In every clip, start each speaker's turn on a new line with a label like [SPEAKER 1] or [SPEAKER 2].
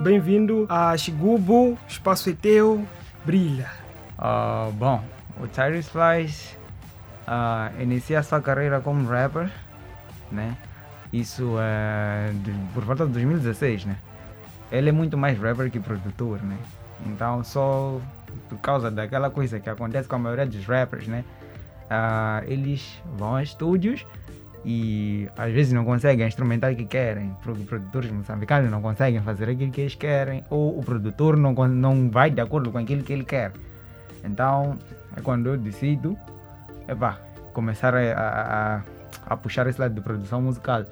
[SPEAKER 1] Bem-vindo a Xigubo, Espaço é teu, brilha.
[SPEAKER 2] Uh, bom, o Tyrese Flies uh, inicia sua carreira como rapper, né? Isso é por volta de 2016, né? Ele é muito mais rapper que produtor, né? Então, só por causa daquela coisa que acontece com a maioria dos rappers, né? Uh, eles vão a estúdios e às vezes não conseguem instrumentar o que querem, porque produtores moçambicanos não conseguem fazer aquilo que eles querem, ou o produtor não, não vai de acordo com aquilo que ele quer. Então é quando eu decido epá, começar a, a, a puxar esse lado de produção musical.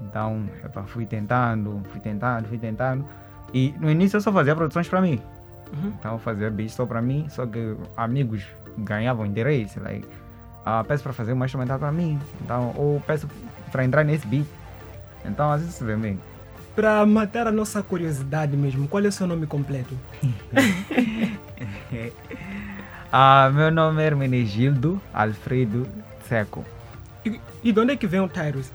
[SPEAKER 2] Então epá, fui tentando, fui tentando, fui tentando. E no início eu só fazia produções para mim. Uhum. Então eu fazia beats só para mim, só que amigos ganhavam interesse. Like, uh, peço para fazer uma instrumental para mim, então, ou peço para entrar nesse beat. Então, às vezes se vê bem.
[SPEAKER 1] Para matar a nossa curiosidade mesmo, qual é o seu nome completo?
[SPEAKER 2] uh, meu nome é Hermenegildo Alfredo Seco.
[SPEAKER 1] E, e de onde é que vem o Tyrus?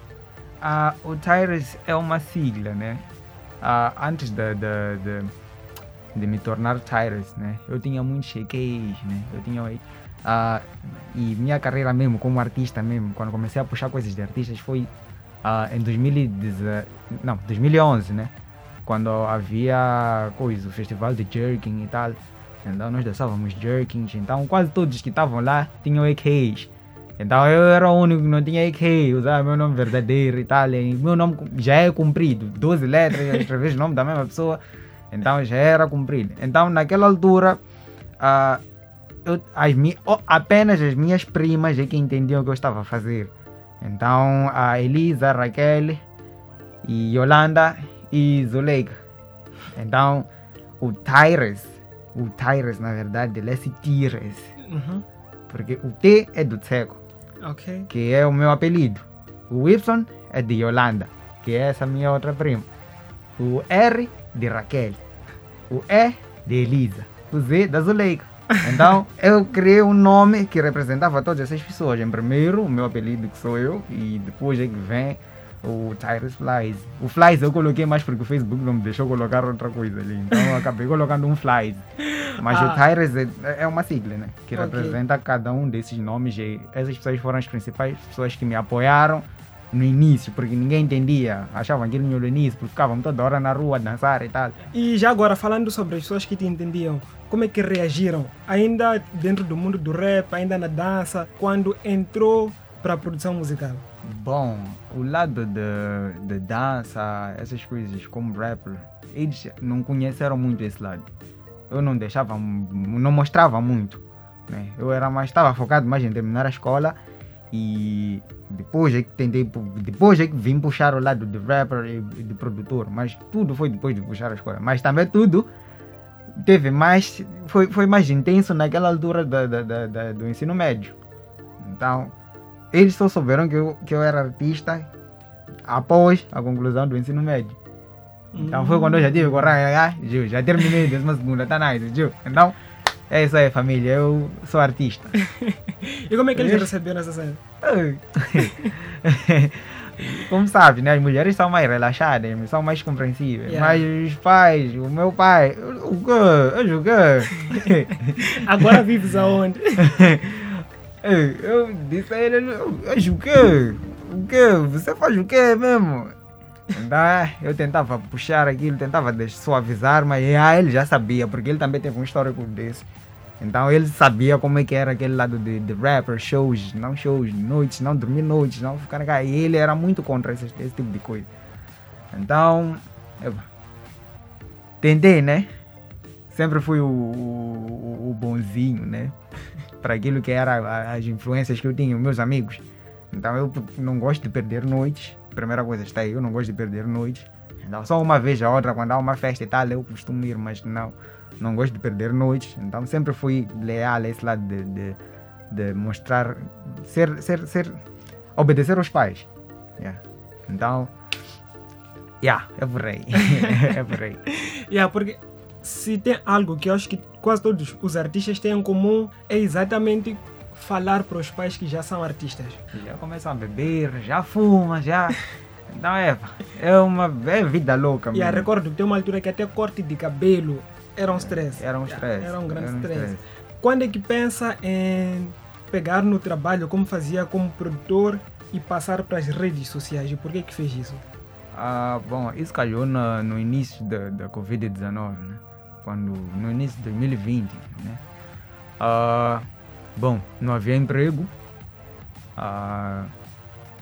[SPEAKER 2] Uh, o Tyrus é uma sigla, né? Uh, antes de, de, de, de, me tornar Tyrus, né? Eu tinha muitos cheques, né? Eu tinha Uh, e minha carreira mesmo, como artista mesmo, quando comecei a puxar coisas de artistas, foi uh, em 2010, não, 2011, né? Quando havia coisa, o festival de jerking e tal. Então nós dançávamos jerkings. Então quase todos que estavam lá tinham AKs. Então eu era o único que não tinha AK, usava meu nome verdadeiro e tal. E meu nome já é comprido, 12 letras, escrever o nome da mesma pessoa. Então já era comprido. Então naquela altura. Uh, eu, as mi, oh, apenas as minhas primas é que entendiam o que eu estava a fazer. Então, a Elisa, a Raquel, e Yolanda e Zuleika. Então, o Tyrus, o Tyrus, na verdade, ele é Tires. Uhum. Porque o T é do Tseco, okay. que é o meu apelido. O Y é de Yolanda, que é essa minha outra prima. O R de Raquel. O E de Elisa. O Z da Zuleika. Então, eu criei um nome que representava todas essas pessoas. Em primeiro, o meu apelido, que sou eu, e depois é que vem o Tyrus Flies. O Flies eu coloquei mais porque o Facebook não me deixou colocar outra coisa ali. Então, eu acabei colocando um Flies. Mas ah. o Tyrus é, é, uma sigla, né? Que okay. representa cada um desses nomes. E essas pessoas foram as principais pessoas que me apoiaram no início, porque ninguém entendia, achavam que no início, porque ficavam toda hora na rua a dançar e tal.
[SPEAKER 1] E já agora, falando sobre as pessoas que te entendiam, como é que reagiram? Ainda dentro do mundo do rap, ainda na dança, quando entrou para a produção musical?
[SPEAKER 2] Bom, o lado de dança, essas coisas como rapper, eles não conheceram muito esse lado. Eu não deixava, não mostrava muito. Né? Eu era mais, estava focado mais em terminar a escola e depois é que tentei, depois é que vim puxar o lado de rapper e de produtor, mas tudo foi depois de puxar a escola. Mas também tudo teve mais, foi, foi mais intenso naquela altura da, da, da, da, do ensino médio. Então, eles só souberam que eu, que eu era artista após a conclusão do ensino médio. Então foi quando eu já tive coragem, ah, já terminei a décima segunda, tá nice, Gil. Então, é isso aí família, eu sou artista.
[SPEAKER 1] e como é que eles é? receberam essa cena?
[SPEAKER 2] como sabe, né? As mulheres são mais relaxadas, são mais compreensíveis. Yeah. Mas os pais, o meu pai, o quê? O quê?
[SPEAKER 1] Agora vives aonde?
[SPEAKER 2] eu disse a ele, o quê? O quê? Você faz o quê mesmo? Então, eu tentava puxar aquilo, tentava suavizar, mas ah, ele já sabia, porque ele também teve um histórico desse. Então ele sabia como é que era aquele lado de, de rapper, shows, não shows, noites, não dormir noites, não ficar cá. E ele era muito contra esse, esse tipo de coisa. Então, eu tentei, né? Sempre fui o, o, o bonzinho, né? Para aquilo que era as influências que eu tinha, meus amigos. Então eu não gosto de perder noites. Primeira coisa está aí, eu não gosto de perder noites. Então, só uma vez a outra, quando há uma festa e tal, eu costumo ir, mas não não gosto de perder noites, então sempre fui leal a esse lado de, de, de mostrar, ser, ser, ser, obedecer aos pais. Yeah. Então, yeah, é por aí. é por aí.
[SPEAKER 1] Yeah, porque se tem algo que eu acho que quase todos os artistas têm em comum, é exatamente falar para os pais que já são artistas.
[SPEAKER 2] Já começam a beber, já fumam, já. Então é, é uma é vida louca
[SPEAKER 1] E
[SPEAKER 2] mesmo.
[SPEAKER 1] recordo, tem uma altura que até corte de cabelo era um stress.
[SPEAKER 2] Era um stress.
[SPEAKER 1] Era um grande
[SPEAKER 2] era um
[SPEAKER 1] stress. Quando é que pensa em pegar no trabalho como fazia como produtor e passar para as redes sociais? E por que que fez isso?
[SPEAKER 2] Ah, bom, isso calhou no, no início da, da Covid-19, né? Quando, no início de 2020, né? Ah, bom, não havia emprego, ah,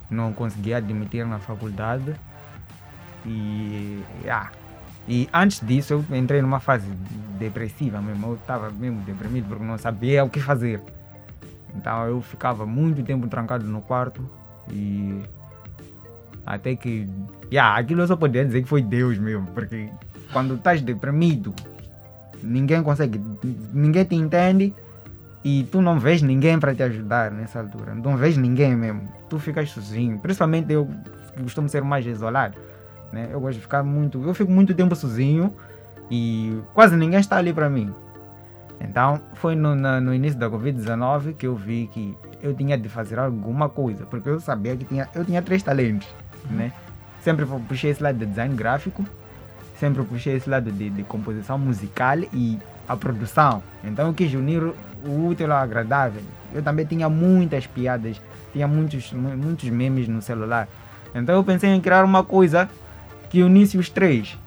[SPEAKER 2] não conseguia admitir na faculdade e, ah, e antes disso eu entrei numa fase depressiva mesmo, eu estava mesmo deprimido porque não sabia o que fazer. Então eu ficava muito tempo trancado no quarto e até que. Yeah, aquilo eu só poderia dizer que foi Deus mesmo, porque quando estás deprimido, ninguém consegue, ninguém te entende e tu não vês ninguém para te ajudar nessa altura. Não vês ninguém mesmo. Tu ficas sozinho. Principalmente eu costumo ser mais isolado. Né? Eu gosto de ficar muito. Eu fico muito tempo sozinho e quase ninguém está ali para mim. Então foi no, na- no início da Covid-19 que eu vi que eu tinha de fazer alguma coisa, porque eu sabia que tinha, eu tinha três talentos, né? Sempre puxei esse lado de design gráfico, sempre puxei esse lado de, de composição musical e a produção. Então eu quis unir o útil ao agradável. Eu também tinha muitas piadas, tinha muitos, mu- muitos memes no celular. Então eu pensei em criar uma coisa que unisse os três.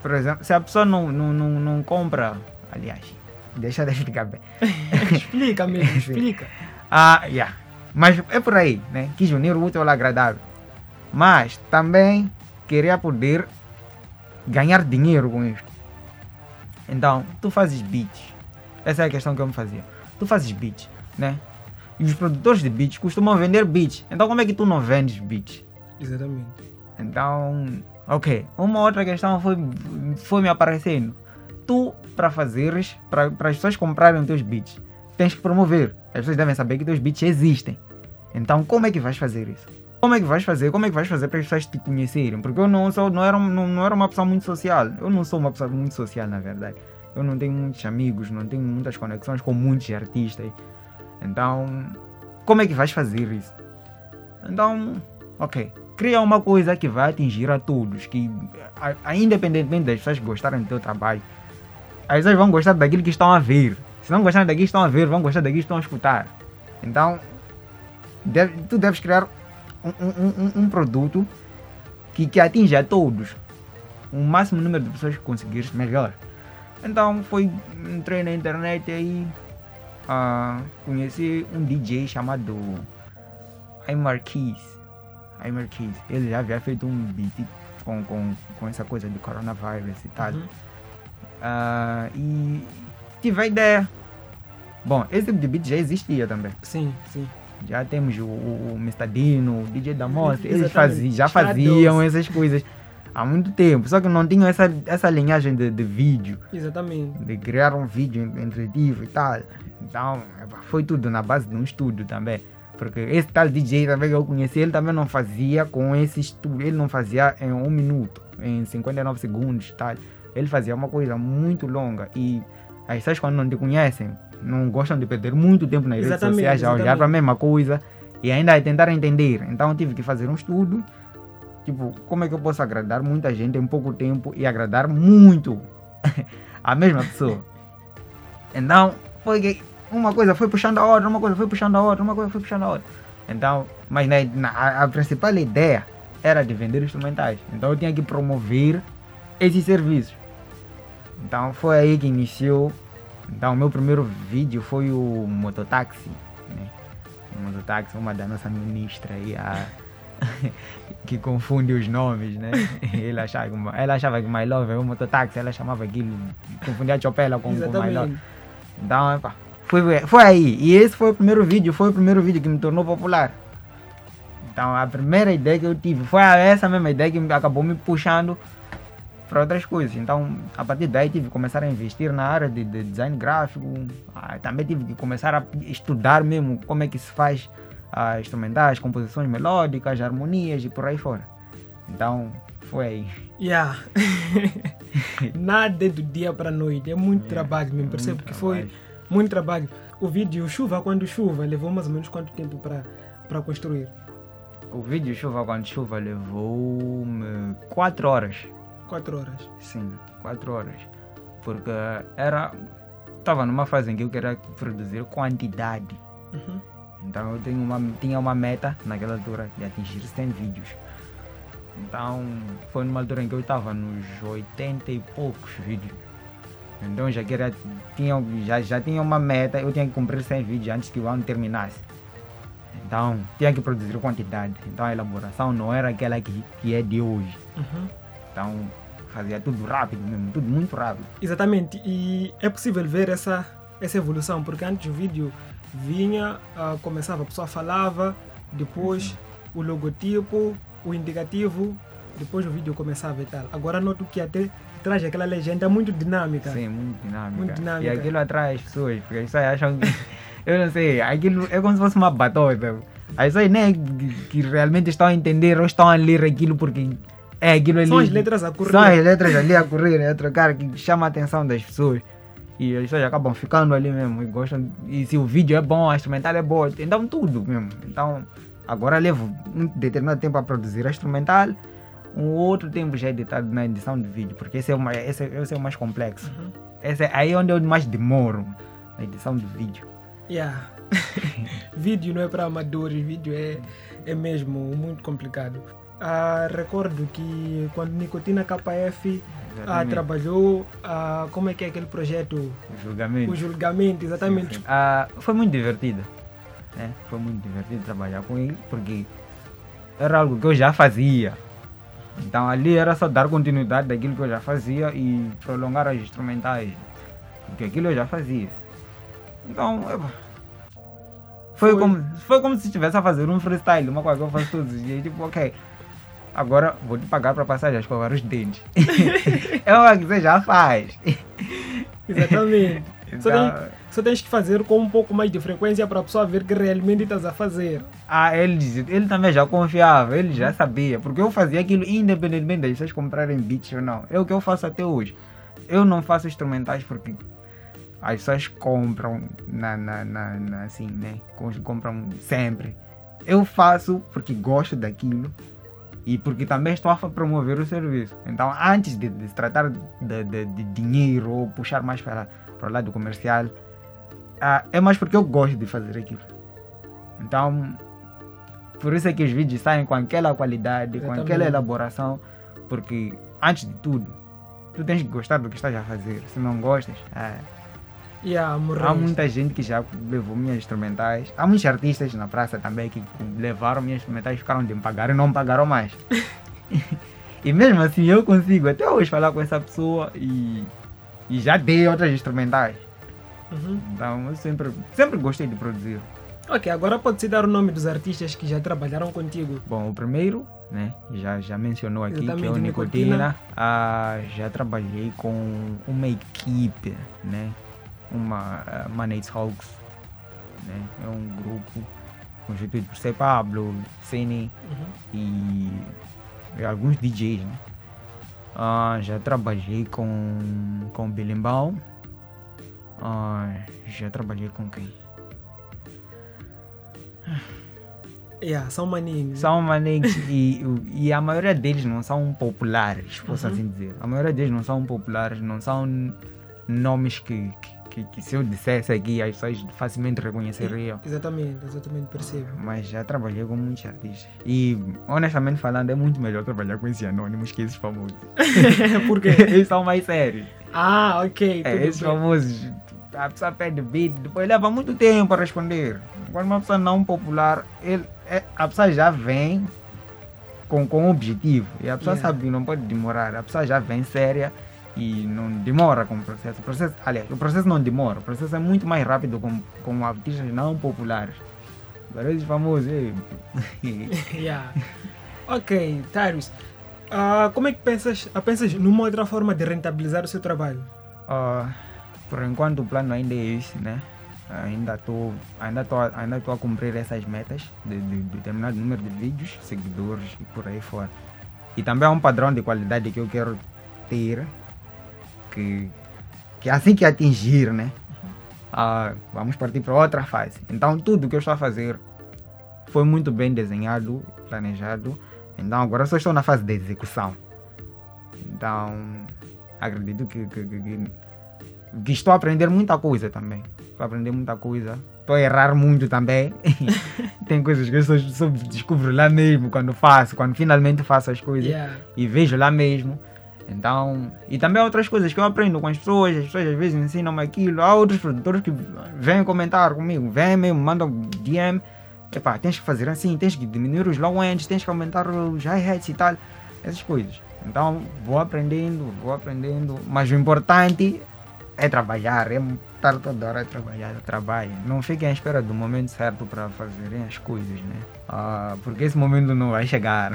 [SPEAKER 2] Por exemplo, se a pessoa não, não, não, não compra, aliás, deixa eu explicar bem.
[SPEAKER 1] explica mesmo, explica.
[SPEAKER 2] Ah, yeah. Mas é por aí, né? Quis unir o útil ao agradável. Mas também queria poder ganhar dinheiro com isto. Então, tu fazes beats. Essa é a questão que eu me fazia. Tu fazes beats, né? E os produtores de beats costumam vender beats. Então, como é que tu não vendes beats?
[SPEAKER 1] Exatamente.
[SPEAKER 2] Então, ok. Uma outra questão foi, foi me aparecendo. Tu, para fazeres, para as pessoas comprarem os teus beats, tens que promover. As pessoas devem saber que teus beats existem. Então, como é que vais fazer isso? Como é que vais fazer? Como é que vais fazer para as pessoas te conhecerem? Porque eu não, sou, não, era, não, não era uma pessoa muito social. Eu não sou uma pessoa muito social, na verdade. Eu não tenho muitos amigos, não tenho muitas conexões com muitos artistas. Então, como é que vais fazer isso? Então, ok. Cria uma coisa que vai atingir a todos, que independentemente das pessoas gostarem do teu trabalho, as pessoas vão gostar daquilo que estão a ver. Se não gostarem daquilo que estão a ver, vão gostar daquilo que estão a escutar. Então, deve- tu deves criar um, um- um- um produto que, que atinja a todos. O máximo número de pessoas que conseguires, melhor. Então, foi, entrei na internet e ah, conheci um DJ chamado Aymar Keys. Aymar Keys. Ele já havia feito um beat com, com, com essa coisa de coronavírus e tal.
[SPEAKER 1] Uhum.
[SPEAKER 2] Ah, e tive a ideia. Bom, esse tipo de beat já existia também.
[SPEAKER 1] Sim, sim.
[SPEAKER 2] Já temos o, o, o Mr. Dino, o DJ da Mostra, eles faziam, já faziam essas coisas há muito tempo. Só que não tinham essa, essa linhagem de, de vídeo,
[SPEAKER 1] Exatamente.
[SPEAKER 2] de criar um vídeo entretivo e tal. Então, foi tudo na base de um estúdio também. Porque esse tal DJ também que eu conheci, ele também não fazia com esse estúdio, ele não fazia em um minuto, em 59 segundos tal. Ele fazia uma coisa muito longa e as pessoas quando não te conhecem, não gostam de perder muito tempo nas redes
[SPEAKER 1] Exatamente,
[SPEAKER 2] sociais a olhar para a mesma coisa e ainda tentar entender. Então eu tive que fazer um estudo, tipo, como é que eu posso agradar muita gente em pouco tempo e agradar muito a mesma pessoa. Então, foi que uma coisa foi puxando a outra, uma coisa foi puxando a outra, uma coisa foi puxando a outra. Então, mas na, na- a, principal ideia era de vender instrumentais. Então eu tinha que promover esses serviços. Então foi aí que iniciou. Então o meu primeiro vídeo foi o mototáxi. Né? O mototáxi, uma da nossa ministra aí, a- que confunde os nomes, né? Ele achava que, ela achava que My Love é um mototáxi, ela chamava aquilo, confundia a Chopela com, com My Love. Então, epá, foi, foi aí. E esse foi o primeiro vídeo, foi o primeiro vídeo que me tornou popular. Então, a primeira ideia que eu tive foi essa mesma ideia que acabou me puxando para outras coisas. Então, a partir daí, tive que começar a investir na área de, de design gráfico. Ah, também tive que começar a estudar mesmo como é que se faz ah, instrumentais, composições melódicas, harmonias e por aí fora. Então, foi aí.
[SPEAKER 1] Yeah. Nada é do dia para a noite. É muito
[SPEAKER 2] Yeah,
[SPEAKER 1] trabalho mesmo.
[SPEAKER 2] é
[SPEAKER 1] Percebo que foi
[SPEAKER 2] trabalho.
[SPEAKER 1] Muito trabalho. O vídeo Chuva quando chuva levou mais ou menos quanto tempo para construir?
[SPEAKER 2] o vídeo chuva quando chuva levou-me 4 horas.
[SPEAKER 1] 4 horas.
[SPEAKER 2] Sim, 4 horas. Porque era. Estava numa fase em que eu queria produzir quantidade.
[SPEAKER 1] Uhum.
[SPEAKER 2] Então eu tenho uma, tinha uma meta naquela altura de atingir 100 vídeos. Então foi numa altura em que eu estava nos 80 e poucos vídeos. Então já queria, tinha, já, já tinha uma meta, eu tinha que cumprir 100 vídeos antes que o ano terminasse. Então tinha que produzir quantidade. Então a elaboração não era aquela que, que é de hoje.
[SPEAKER 1] Uhum.
[SPEAKER 2] Então fazia tudo rápido mesmo, tudo muito rápido.
[SPEAKER 1] Exatamente, e é possível ver essa, essa evolução, porque antes o vídeo vinha, ah, começava, a pessoa falava, depois o logotipo, o indicativo, depois o vídeo começava e tal. Agora noto que até traz aquela legenda muito dinâmica.
[SPEAKER 2] Sim, muito dinâmica.
[SPEAKER 1] Muito dinâmica.
[SPEAKER 2] E aquilo atrai as pessoas, porque as pessoas acham que. eu não sei, aquilo é como se fosse uma batota. As pessoas nem é que, realmente estão a entender ou estão a ler aquilo porque é aquilo ali.
[SPEAKER 1] São as letras a correr.
[SPEAKER 2] São as letras ali a correr, a trocar, que chama a atenção das pessoas. E as pessoas acabam ficando ali mesmo e gostam. E se o vídeo é bom, a instrumental é boa, então tudo mesmo. Então, agora levo um determinado tempo a produzir a instrumental, um outro tempo já editado na edição de vídeo, porque esse é o mais, esse, é- esse é o mais complexo.
[SPEAKER 1] Uhum.
[SPEAKER 2] Esse é aí onde eu mais demoro na edição de vídeo.
[SPEAKER 1] Yeah. vídeo não é para amadores, vídeo é, é mesmo muito complicado. Ah, recordo que quando Nicotina KF ah, trabalhou, ah, como é que é aquele projeto?
[SPEAKER 2] O julgamento.
[SPEAKER 1] O julgamento, exatamente.
[SPEAKER 2] Sim, sim. Ah, foi muito divertido. Né? Foi muito divertido trabalhar com ele, porque era algo que eu já fazia. Então ali era só dar continuidade daquilo que eu já fazia e prolongar as instrumentais. Porque aquilo eu já fazia. Então, epa, foi,
[SPEAKER 1] Foi.
[SPEAKER 2] Como, foi como se estivesse a fazer um freestyle, uma coisa que eu faço todos os dias. Tipo, ok, agora vou te pagar para passar a escovar os dentes. é uma que você já faz.
[SPEAKER 1] Exatamente.
[SPEAKER 2] Então,
[SPEAKER 1] só tens que fazer com um pouco mais de frequência para a pessoa ver que realmente estás a fazer.
[SPEAKER 2] Ah, ele, ele também já confiava, ele já sabia, porque eu fazia aquilo independentemente das pessoas comprarem beats ou não. É o que eu faço até hoje. Eu não faço instrumentais porque as pessoas compram na, na, na, na- assim, né? Com- Compram sempre. Eu faço porque gosto daquilo e porque também estou a promover o serviço. Então, antes de, de se tratar de, de- de dinheiro ou puxar mais para, para o lado comercial, ah, é mais porque eu gosto de fazer aquilo. Então, por isso é que os vídeos saem com aquela qualidade, com
[SPEAKER 1] Exatamente.
[SPEAKER 2] aquela elaboração, porque antes de tudo, tu tens que gostar do que estás a fazer. Se não gostas, ah,
[SPEAKER 1] Yeah, morrer.
[SPEAKER 2] há muita gente que já levou minhas instrumentais. Há muitos artistas na praça também que levaram minhas instrumentais, ficaram de me pagar e não me pagaram mais. e mesmo assim eu consigo até hoje falar com essa pessoa e, e já dei outras instrumentais.
[SPEAKER 1] Uhum.
[SPEAKER 2] Então eu sempre, sempre gostei de produzir.
[SPEAKER 1] Ok, agora pode-se dar o nome dos artistas que já trabalharam contigo.
[SPEAKER 2] Bom, o primeiro, né, já, já mencionou aqui, que é o
[SPEAKER 1] Exatamente,
[SPEAKER 2] Nicotina.
[SPEAKER 1] Nicotina.
[SPEAKER 2] Ah, já trabalhei com uma equipe, né, uma uh, Manates Hawks, né, é um grupo constituído por C. Pablo, Cine
[SPEAKER 1] Uhum.
[SPEAKER 2] e, e alguns DJs, né. Ah, já trabalhei com, com Belimbão, Ah, já trabalhei com quem?
[SPEAKER 1] Yeah, são maninhos.
[SPEAKER 2] São maneques e, e a maioria deles não são populares, posso
[SPEAKER 1] Uhum.
[SPEAKER 2] assim dizer. A maioria deles não são populares, não são nomes que, que, que- se eu dissesse aqui as pessoas facilmente reconheceriam.
[SPEAKER 1] Exatamente, exatamente, percebo.
[SPEAKER 2] Mas já trabalhei com muitos artistas. E honestamente falando, é muito melhor trabalhar com esses anônimos que esses famosos.
[SPEAKER 1] Por quê?
[SPEAKER 2] Eles são mais sérios.
[SPEAKER 1] Ah, ok.
[SPEAKER 2] É, esses
[SPEAKER 1] bem.
[SPEAKER 2] famosos, a pessoa pede beat, depois leva muito tempo a responder. Quando uma pessoa não popular, ele, é- a pessoa já vem com, com objetivo. E a pessoa
[SPEAKER 1] Yeah.
[SPEAKER 2] sabe que não pode demorar. A pessoa já vem séria e não demora com o processo. O processo, aliás, o processo não demora. O processo é muito mais rápido com, com artistas não populares. Esses famosos,
[SPEAKER 1] Yeah. Ok, Tyrus. ah, como é que pensas, ah, pensas numa outra forma de rentabilizar o seu trabalho?
[SPEAKER 2] Ah, por enquanto o plano ainda é esse, né? Ainda estou ainda ainda a cumprir essas metas de, de, de determinado número de vídeos, seguidores e por aí fora. E também há um padrão de qualidade que eu quero ter, que, que assim que atingir, né? ah, vamos partir para outra fase. Então tudo que eu estou a fazer foi muito bem desenhado, planejado. Então agora só estou na fase de execução. Então acredito que, que, que, que- estou a aprender muita coisa também. Estou a aprender muita coisa. Estou a errar muito também. Tem coisas que eu só, só descubro lá mesmo quando faço, quando finalmente faço as coisas
[SPEAKER 1] Yeah.
[SPEAKER 2] e vejo lá mesmo. Então, e também outras coisas que eu aprendo com as pessoas, as pessoas às vezes ensinam-me aquilo. Há outros produtores que vêm comentar comigo, vêm mesmo, mandam DM. Epá, tens que fazer assim, tens que diminuir os low ends, tens que aumentar os hi-hats e tal, essas coisas. Então, vou aprendendo, vou aprendendo, mas o importante é trabalhar, é estar toda hora a trabalhar, trabalho. Não fiquem à espera do momento certo para fazerem as coisas, né? Ah, porque esse momento não vai chegar.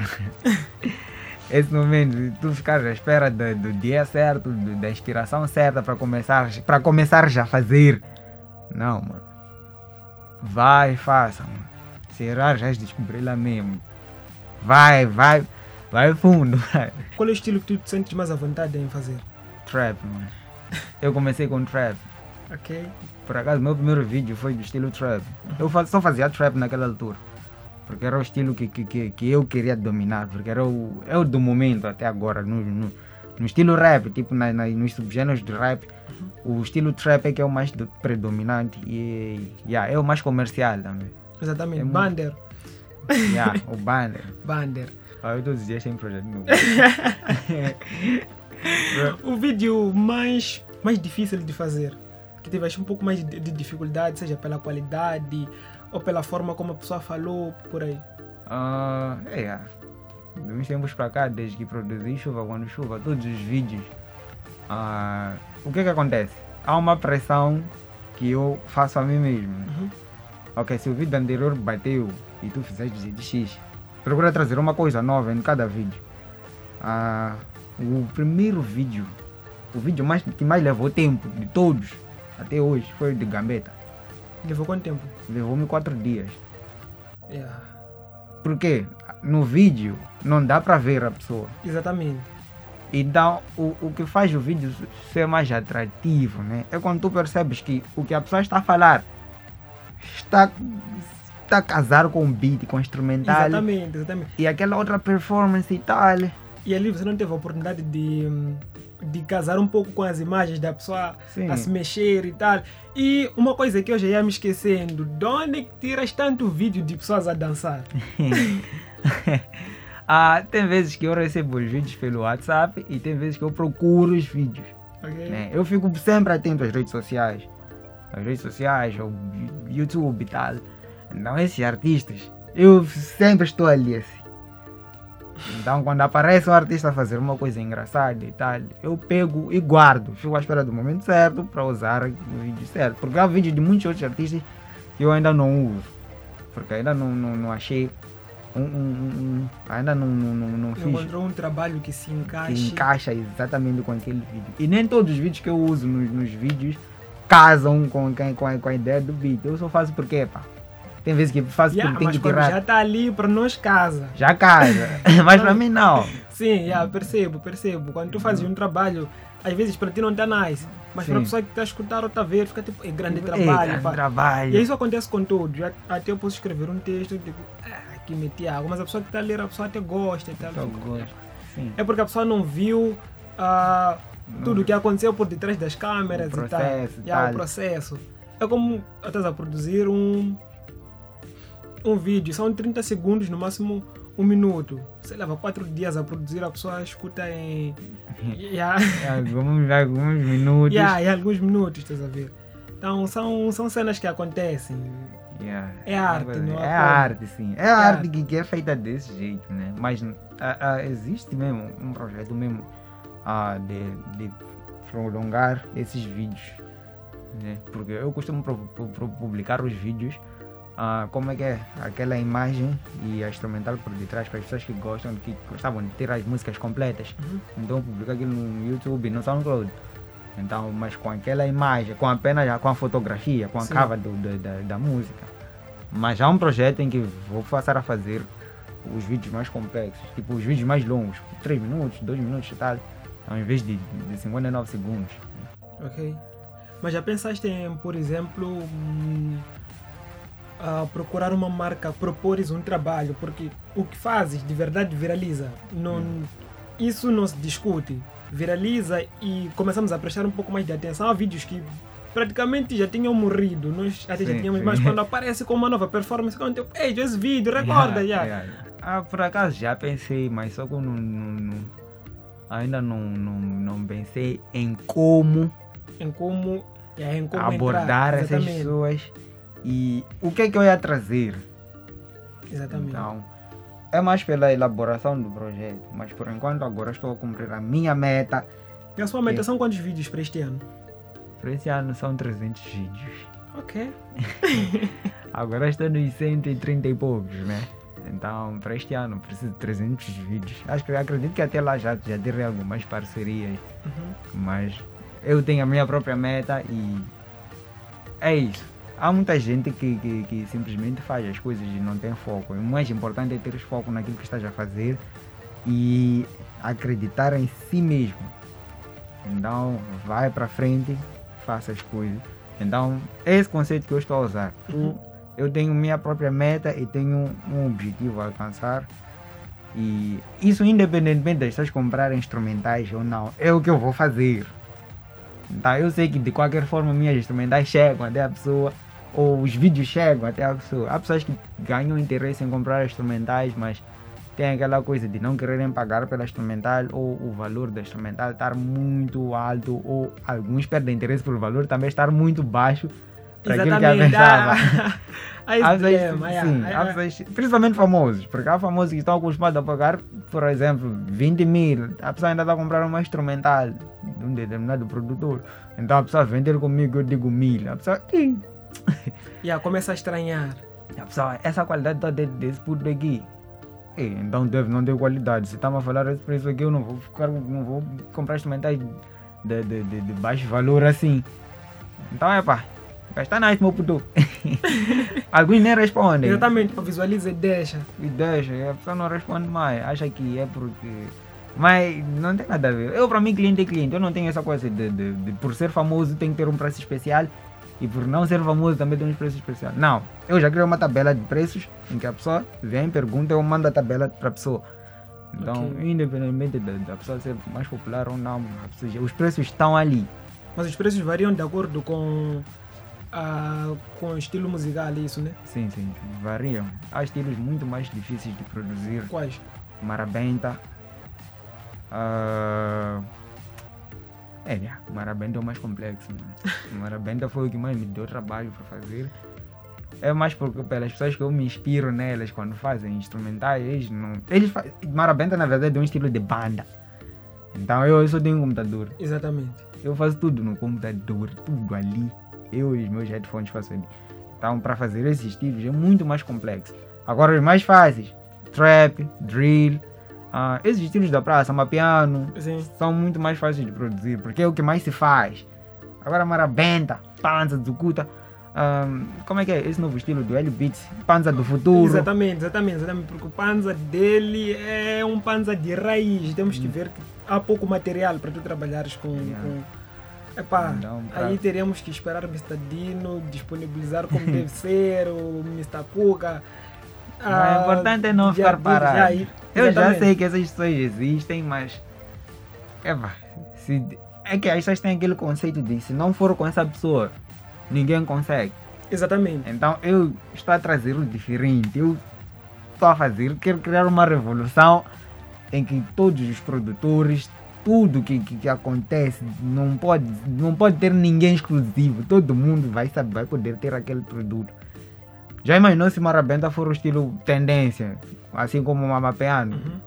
[SPEAKER 2] esse momento, tu ficar à espera do, do dia certo, do- da inspiração certa para começar, para começar já a fazer. Não, mano. Vai, faça, mano. Se errar, já descobri lá mesmo. Vai, vai, vai fundo, vai.
[SPEAKER 1] Qual é o estilo que tu te sentes mais à vontade em fazer?
[SPEAKER 2] Trap, mano. Eu comecei com trap.
[SPEAKER 1] Ok?
[SPEAKER 2] Por acaso, meu primeiro vídeo foi do estilo trap. Eu só fazia trap naquela altura. Porque era o estilo que, que, que, eu queria dominar. Porque era o, é o do momento até agora. No, no, no estilo rap, tipo na, na- nos subgêneros de rap, o estilo trap é que é o mais do- predominante e yeah, é o mais comercial também.
[SPEAKER 1] Exatamente.
[SPEAKER 2] É muito-
[SPEAKER 1] Bander.
[SPEAKER 2] Yeah, o banner.
[SPEAKER 1] Bander.
[SPEAKER 2] Ah, eu todos os dias tem projeto novo.
[SPEAKER 1] O vídeo mais, mais difícil de fazer, que tiveste um pouco mais de, de dificuldade, seja pela qualidade ou pela forma como a pessoa falou, por aí.
[SPEAKER 2] Ah, é. De uns tempos para cá, desde que produzi chuva quando chuva, todos os vídeos, ah, o que que acontece? Há uma pressão que eu faço a mim mesmo.
[SPEAKER 1] Uhum.
[SPEAKER 2] Ok, se o vídeo anterior bateu e tu fizeste de X, procura trazer uma coisa nova em cada vídeo. Ah, o primeiro vídeo, o vídeo mais, que mais levou tempo de todos até hoje foi o de Gambetta.
[SPEAKER 1] Levou quanto tempo?
[SPEAKER 2] Levou-me quatro dias.
[SPEAKER 1] Yeah.
[SPEAKER 2] Porque no vídeo não dá para ver a pessoa.
[SPEAKER 1] Exatamente.
[SPEAKER 2] Então, o, o que faz o vídeo ser mais atrativo, né? É quando tu percebes que o que a pessoa está a falar está, está a casar com o beat, com o instrumental
[SPEAKER 1] Exatamente, exatamente.
[SPEAKER 2] e aquela outra performance e tal.
[SPEAKER 1] E ali você não teve a oportunidade de, de casar um pouco com as imagens da pessoa
[SPEAKER 2] Sim.
[SPEAKER 1] a se mexer e tal. E uma coisa que eu já ia me esquecendo, de onde é que tiras tanto vídeo de pessoas a dançar?
[SPEAKER 2] ah, tem vezes que eu recebo os vídeos pelo WhatsApp e tem vezes que eu procuro os vídeos.
[SPEAKER 1] Ok?
[SPEAKER 2] né? Eu fico sempre atento às redes sociais, às redes sociais, ao YouTube e tal. Então esses artistas, eu sempre estou ali assim. Então quando aparece um artista a fazer uma coisa engraçada e tal, eu pego e guardo. Fico à espera do momento certo para usar o vídeo certo. Porque há vídeos de muitos outros artistas que eu ainda não uso. Porque ainda não, não, não achei um, um- um- ainda não, não, não, não fiz
[SPEAKER 1] Encontrou um trabalho que se
[SPEAKER 2] que
[SPEAKER 1] encaixe.
[SPEAKER 2] encaixa exatamente com aquele vídeo. E nem todos os vídeos que eu uso nos, nos vídeos casam com, com, com, a, com a ideia do vídeo. Eu só faço porque, pá. Tem vezes que faço
[SPEAKER 1] Yeah,
[SPEAKER 2] tenho
[SPEAKER 1] mas
[SPEAKER 2] que tirar.
[SPEAKER 1] já
[SPEAKER 2] Já,
[SPEAKER 1] está ali para nós casa.
[SPEAKER 2] casa. Mas pra mim não.
[SPEAKER 1] Sim, yeah, percebo, percebo. Quando tu fazes um trabalho, às vezes para ti não está nice. Mas para a pessoa que está a escutar ou está a ver, fica tipo, é grande trabalho.
[SPEAKER 2] grande
[SPEAKER 1] pá.
[SPEAKER 2] trabalho.
[SPEAKER 1] E isso acontece com. Já- Até eu posso escrever um texto e digo, ah, aqui meti água. Mas a pessoa que está a ler, a pessoa até gosta e tal.
[SPEAKER 2] Só gosto. Sim.
[SPEAKER 1] É porque a pessoa não viu
[SPEAKER 2] Não
[SPEAKER 1] tudo o que aconteceu por detrás das câmeras
[SPEAKER 2] O
[SPEAKER 1] e tal.
[SPEAKER 2] processo e tal.
[SPEAKER 1] o processo. É como estás a produzir um, um vídeo, são 30 segundos, no máximo um minuto. Você leva quatro dias a produzir, a pessoa escuta em, yeah,
[SPEAKER 2] Alguns, alguns minutos.
[SPEAKER 1] yeah, em alguns minutos, estás a ver? Então são, são cenas que acontecem.
[SPEAKER 2] Yeah.
[SPEAKER 1] É arte, não é
[SPEAKER 2] É
[SPEAKER 1] como?
[SPEAKER 2] arte, sim. É,
[SPEAKER 1] É
[SPEAKER 2] arte
[SPEAKER 1] arte.
[SPEAKER 2] que, é feita desse jeito, né? Mas ah, ah, existe mesmo um projeto mesmo ah, de, de prolongar esses vídeos, né? Porque eu costumo pro- pro- pro- publicar os vídeos ah, como é que é aquela imagem e a instrumental por detrás para as pessoas que gostam, que gostavam de ter as músicas completas.
[SPEAKER 1] Uhum.
[SPEAKER 2] Então eu publico aquilo no YouTube no SoundCloud. Então, mas com aquela imagem, com apenas com a fotografia, com a
[SPEAKER 1] Sim.
[SPEAKER 2] cava do, do- da, da música. Mas há um projeto em que vou passar a fazer os vídeos mais complexos, tipo os vídeos mais longos, 3 minutos, 2 minutos e tal, ao invés de, de 59 segundos.
[SPEAKER 1] Ok. Mas já pensaste em, por exemplo, hum, a procurar uma marca, propores um trabalho, porque o que fazes de verdade viraliza. Não, Isso não se discute. Viraliza e começamos a prestar um pouco mais de atenção a vídeos que praticamente já tinham morrido. Nós até já
[SPEAKER 2] Sim,
[SPEAKER 1] tínhamos,
[SPEAKER 2] sim.
[SPEAKER 1] mas quando aparece com uma nova performance, quando eu, ei, esse vídeo, recorda, já.
[SPEAKER 2] Yeah, yeah. Ah, por acaso já pensei, mas só que não, não- não- ainda não, não, não pensei em como
[SPEAKER 1] Em como, é, em como
[SPEAKER 2] abordar
[SPEAKER 1] entrar.
[SPEAKER 2] essas pessoas e o que é que eu ia trazer.
[SPEAKER 1] Exatamente.
[SPEAKER 2] Então, é mais pela elaboração do projeto, mas por enquanto agora estou a cumprir a minha meta.
[SPEAKER 1] E a sua meta são quantos vídeos para este ano?
[SPEAKER 2] Para esse ano são 300 vídeos.
[SPEAKER 1] Ok.
[SPEAKER 2] Agora estou nos 130 e poucos, né? Então, para este ano preciso de 300 vídeos. Acho que acredito que até lá já, já terei algumas parcerias,
[SPEAKER 1] Uhum.
[SPEAKER 2] mas eu tenho a minha própria meta e é isso. Há muita gente que, que, que simplesmente faz as coisas e não tem foco. O mais importante é ter foco naquilo que estás a fazer e acreditar em si mesmo. Então, vai para frente, faça as coisas. Então, é esse conceito que eu estou a usar. Tu- eu tenho minha própria meta e tenho um objetivo a alcançar. E isso independentemente das pessoas comprarem instrumentais ou não, é o que eu vou fazer. Então eu sei que de qualquer forma minhas instrumentais chegam até a pessoa, ou os vídeos chegam até a pessoa. Há pessoas que ganham interesse em comprar instrumentais, mas tem aquela coisa de não quererem pagar pela instrumental ou o valor da instrumental estar muito alto, ou alguns perdem interesse por valor também estar muito baixo para aquilo que pensava.
[SPEAKER 1] Há
[SPEAKER 2] pessoas, sim, há
[SPEAKER 1] é.
[SPEAKER 2] pessoas- principalmente famosos, porque há famosos que estão acostumados a pagar, por exemplo, 20 mil, a pessoa ainda está a comprar uma instrumental de um determinado produtor, então a pessoa vender comigo, eu digo mil, a pessoa, "Ih."
[SPEAKER 1] Yeah, começa a estranhar.
[SPEAKER 2] a pessoa, essa qualidade toda desse puto aqui, Ei, então deve não ter qualidade, se está a falar esse preço aqui, eu não vou, ficar, não vou comprar instrumentais de, de, de, de baixo valor assim, então é pá, está nice meu puto, alguns nem respondem.
[SPEAKER 1] Exatamente, para visualiza e deixa.
[SPEAKER 2] e deixa, e a pessoa não responde mais, acha que é porque. Mas não tem nada a ver. Eu, para mim, cliente é cliente. Eu não tenho essa coisa de, de, de por ser famoso tem que ter um preço especial e por não ser famoso também tem um preço especial. Não, eu já criei uma tabela de preços em que a pessoa vem, pergunta, eu mando a tabela para a pessoa. Então,
[SPEAKER 1] Ok.
[SPEAKER 2] independentemente da, da pessoa ser mais popular ou não, a pessoa os preços estão ali.
[SPEAKER 1] Mas os preços variam de acordo com, ah, com o estilo musical, é isso, né?
[SPEAKER 2] Sim, sim, variam. Há estilos muito mais difíceis de produzir.
[SPEAKER 1] Quais?
[SPEAKER 2] Marabenta. Ah, é, né? Marabenta é o mais complexo, mano. Marabenta foi o que mais me deu trabalho para fazer. É mais porque pelas pessoas que eu me inspiro nelas quando fazem instrumentais, eles não. Eles. Marabenta na verdade é um estilo de banda. Então eu só tenho um computador.
[SPEAKER 1] Exatamente.
[SPEAKER 2] Eu faço tudo no computador, tudo ali. Eu e os meus headphones faço ali. Então, para fazer esses estilos é muito mais complexo. Agora, os mais fáceis: trap, drill, ah, esses estilos da praça, mapiano,
[SPEAKER 1] Sim.
[SPEAKER 2] são muito mais fáceis de produzir, porque é o que mais se faz. Agora, marabenta, panza, zucuta. ah, como é que é esse novo estilo do L Beats? Panza do futuro.
[SPEAKER 1] Exatamente, exatamente, exatamente. Porque o panza dele é um panza de raiz. Temos que ver que há pouco material para tu trabalhares com.
[SPEAKER 2] Yeah.
[SPEAKER 1] com... Epá,
[SPEAKER 2] Então, pra-
[SPEAKER 1] aí teremos que esperar o Mr. Dino disponibilizar como deve ser, o Mr.
[SPEAKER 2] Mas o importante é não ficar parado. Eu já sei que essas pessoas existem, mas. É, vá, se, é que as pessoas têm aquele conceito de se não for com essa pessoa, ninguém consegue.
[SPEAKER 1] Exatamente.
[SPEAKER 2] Então eu estou a trazer o diferente. Eu estou a fazer, quero criar uma revolução em que todos os produtores, tudo que, que, que acontece, não pode, não pode ter ninguém exclusivo. Todo mundo vai, saber, vai poder ter aquele produto. Já imaginou se Marabenta for o estilo tendência, assim como o Mamapeano?
[SPEAKER 1] Uhum.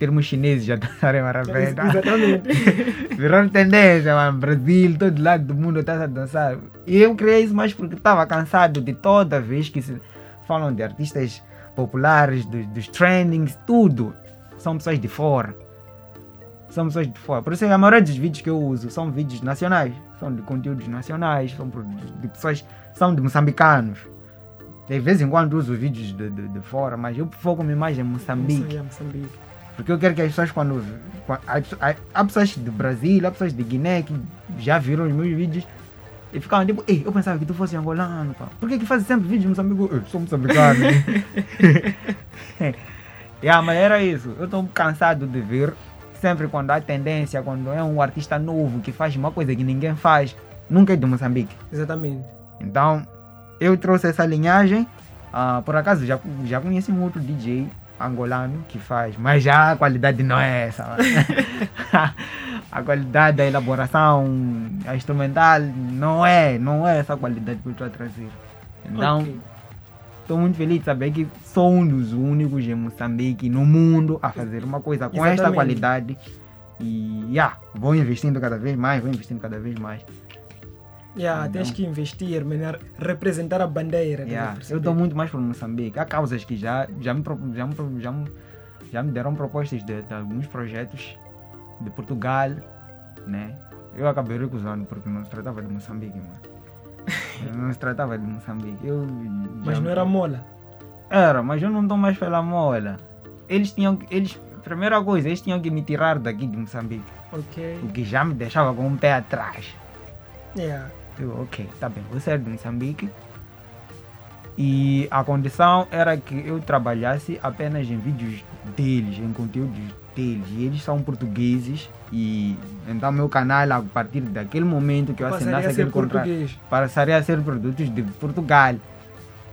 [SPEAKER 2] Termos chineses já dançarem Marabenta.
[SPEAKER 1] Exatamente.
[SPEAKER 2] Virou tendência, mano. Brasil, todo lado do mundo está a dançar. E eu criei isso mais porque estava cansado de toda vez que se falam de artistas populares, dos, dos trendings, tudo. São pessoas de fora. São pessoas de fora. Por isso a maioria dos vídeos que eu uso são vídeos nacionais. São de conteúdos nacionais, são de pessoas, são de moçambicanos. De vez em quando uso vídeos de, de, de fora, mas eu foco-me mais em Moçambique.
[SPEAKER 1] Moçambique. Moçambique.
[SPEAKER 2] Porque eu quero que as pessoas quando. quando- há, pessoas do Brasil, há pessoas de Guiné que já viram os meus vídeos E ficavam tipo, ei, eu pensava que tu fosse angolano, pá. Por que que fazes sempre vídeos moçambico? Eu sou moçambicano. yeah, mas era isso. Eu estou cansado de ver sempre quando há tendência, quando é um artista novo que faz uma coisa que ninguém faz, nunca é de Moçambique.
[SPEAKER 1] Exatamente.
[SPEAKER 2] Então, eu trouxe essa linhagem. Ah, por acaso, já, já conheci um outro DJ angolano que faz, mas já a qualidade não é essa. mano. a qualidade da elaboração, a instrumental, não é, não é essa qualidade que eu estou a trazer. Então, estou muito feliz de saber que sou um dos únicos em Moçambique, no mundo, a fazer uma coisa com esta
[SPEAKER 1] Exatamente.
[SPEAKER 2] qualidade. E, yeah, vou investindo cada vez mais, vou investindo cada vez mais.
[SPEAKER 1] Yeah, tens que investir, melhor representar a bandeira.
[SPEAKER 2] Yeah, eu estou muito mais por Moçambique. Há causas que já, já, me, já, me, já, me, já me deram propostas de, de alguns projetos de Portugal, né? Eu acabei recusando porque não se tratava de Moçambique, mano. não se tratava de Moçambique. Eu
[SPEAKER 1] Mas não era mola.
[SPEAKER 2] Era, mas eu não estou mais pela mola. Eles tinham que- eles Primeira coisa, eles tinham que me tirar daqui de Moçambique.
[SPEAKER 1] Ok.
[SPEAKER 2] O que já me deixava com um pé atrás.
[SPEAKER 1] Yeah.
[SPEAKER 2] Eu, ok, tá bem, vou sair de Moçambique. E a condição era que eu trabalhasse apenas em vídeos deles, em conteúdos deles. E eles são portugueses. E então meu canal, a partir daquele momento que eu assinasse aquele contrato, passaria a ser produtos de Portugal.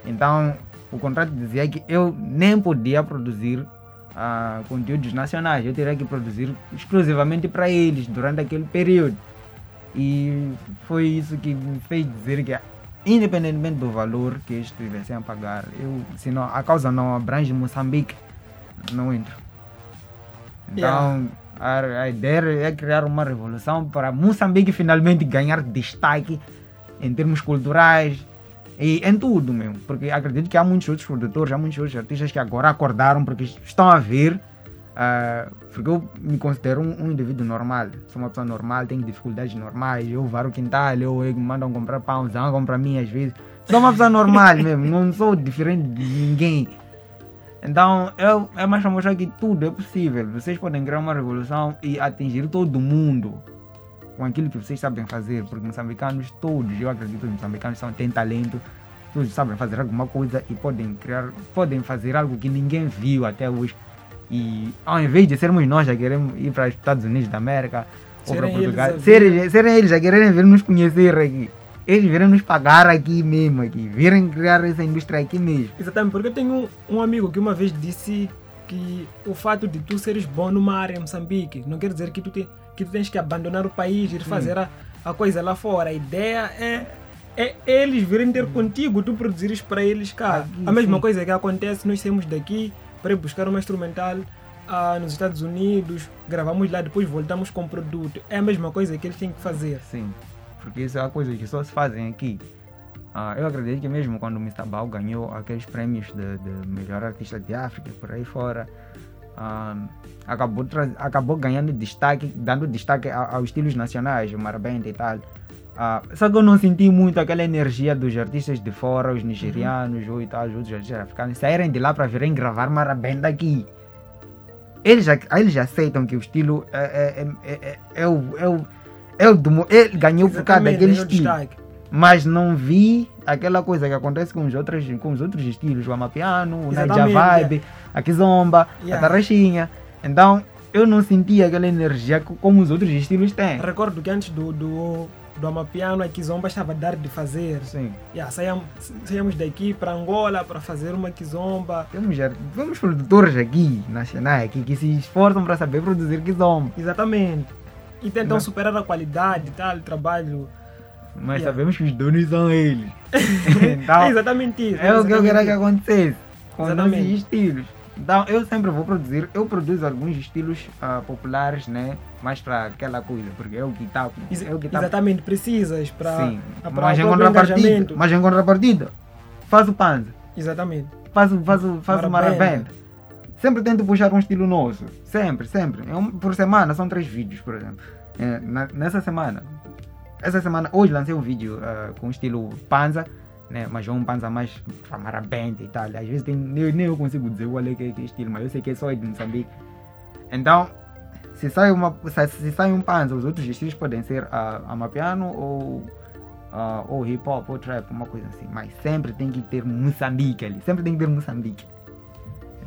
[SPEAKER 2] Então o contrato dizia que eu nem podia produzir ah, conteúdos nacionais. Eu teria que produzir exclusivamente para eles durante aquele período. E foi isso que me fez dizer que, independentemente do valor que eles tivessem a pagar, eu, se não, a causa não abrange Moçambique, não entro. Então, a, a ideia é criar uma revolução para Moçambique finalmente ganhar destaque em termos culturais e em tudo mesmo. Porque acredito que há muitos outros produtores, há muitos outros artistas que agora acordaram porque estão a ver ah, porque eu me considero um, um indivíduo normal, sou uma pessoa normal, tenho dificuldades normais, eu varo o quintal, eu, eu me mandam comprar pão, zangam para mim às vezes. Sou uma pessoa normal mesmo, não sou diferente de ninguém. Então eu, é mais para mostrar que tudo é possível. Vocês podem criar uma revolução e atingir todo mundo com aquilo que vocês sabem fazer, porque moçambicanos todos, eu acredito que os moçambicanos são, têm talento, todos sabem fazer alguma coisa e podem criar, podem fazer algo que ninguém viu até hoje. E ao invés de sermos nós a queremos ir para os Estados Unidos da América ou para
[SPEAKER 1] Serem eles
[SPEAKER 2] Portugal,
[SPEAKER 1] a
[SPEAKER 2] serem, serem eles a quererem vir nos conhecer aqui. Eles virem nos pagar aqui mesmo, aqui, virem criar essa indústria aqui mesmo.
[SPEAKER 1] Exatamente, porque eu tenho um, um amigo que uma vez disse que o fato de tu seres bom numa área em Moçambique não quer dizer que tu, te, que tu tens que abandonar o país e ir fazer a, a coisa lá fora. A ideia é, é eles virem ter contigo, tu produzires para eles cá.
[SPEAKER 2] Aqui,
[SPEAKER 1] a mesma
[SPEAKER 2] sim.
[SPEAKER 1] coisa que acontece, nós saímos daqui para ir buscar uma instrumental ah, nos Estados Unidos, gravamos lá, depois voltamos com o produto. É a mesma coisa que eles têm que fazer.
[SPEAKER 2] Sim, porque isso é uma coisa que só se fazem aqui. Ah, eu acredito que mesmo quando o Mr. Bau ganhou aqueles prêmios de, de melhor artista de África por aí fora, ah, acabou, acabou ganhando destaque, dando destaque aos estilos nacionais, o Marabente e tal. Ah, só que eu não senti muito aquela energia dos artistas de fora, os nigerianos ou e tal, os outros artistas africanos, saírem de lá para virem gravar Marabente aqui. Eles, eles aceitam que o estilo é, é, é, é, é o. É o é o do ele ganhou por causa daquele estilo. Mas não vi aquela coisa que acontece com os outros, com os outros estilos, o Amapiano, o Naija Vibe, a Kizomba,
[SPEAKER 1] Yeah.
[SPEAKER 2] a Tarraxinha. Então, eu não senti aquela energia co- como os outros estilos têm.
[SPEAKER 1] Recordo que antes do, do, do Amapiano, a Kizomba estava a dar de fazer.
[SPEAKER 2] Sim.
[SPEAKER 1] Yeah, saíamos, saíamos daqui para Angola para fazer uma Kizomba.
[SPEAKER 2] Temos, temos produtores aqui, nacionais, aqui, que se esforçam para saber produzir Kizomba.
[SPEAKER 1] Exatamente. E tentam superar a qualidade e tal, trabalho.
[SPEAKER 2] Mas
[SPEAKER 1] Yeah.
[SPEAKER 2] sabemos que os donos são eles. então,
[SPEAKER 1] é exatamente isso.
[SPEAKER 2] É o que eu quero
[SPEAKER 1] exatamente
[SPEAKER 2] que acontecesse com
[SPEAKER 1] Exatamente.
[SPEAKER 2] estilos. Então eu sempre vou produzir, eu produzo alguns estilos ah, populares, né? Mais para aquela coisa, porque é o que está. É o que tá
[SPEAKER 1] Exatamente, precisas para
[SPEAKER 2] Sim,
[SPEAKER 1] o
[SPEAKER 2] mas em contrapartida, mas em contrapartida, faço panza,
[SPEAKER 1] Exatamente.
[SPEAKER 2] faço, faço, faço
[SPEAKER 1] Marabenta.
[SPEAKER 2] marabenta. Sempre tento puxar um estilo nosso, sempre, sempre. É um, por semana são três vídeos, por exemplo. É, na- nessa semana, essa semana, hoje lancei um vídeo ah, com estilo panza, né? Mas é um panza mais para marabenta e tal. Às vezes tem, nem, nem eu consigo dizer qual é que é que é estilo, mas eu sei que é só de Moçambique. Então, se sai, uma, se, se sai um panza, os outros estilos podem ser a, a mapiano ou ah, ou hip hop, ou trap, uma coisa assim. Mas sempre tem que ter Moçambique ali. Sempre tem que ter Moçambique.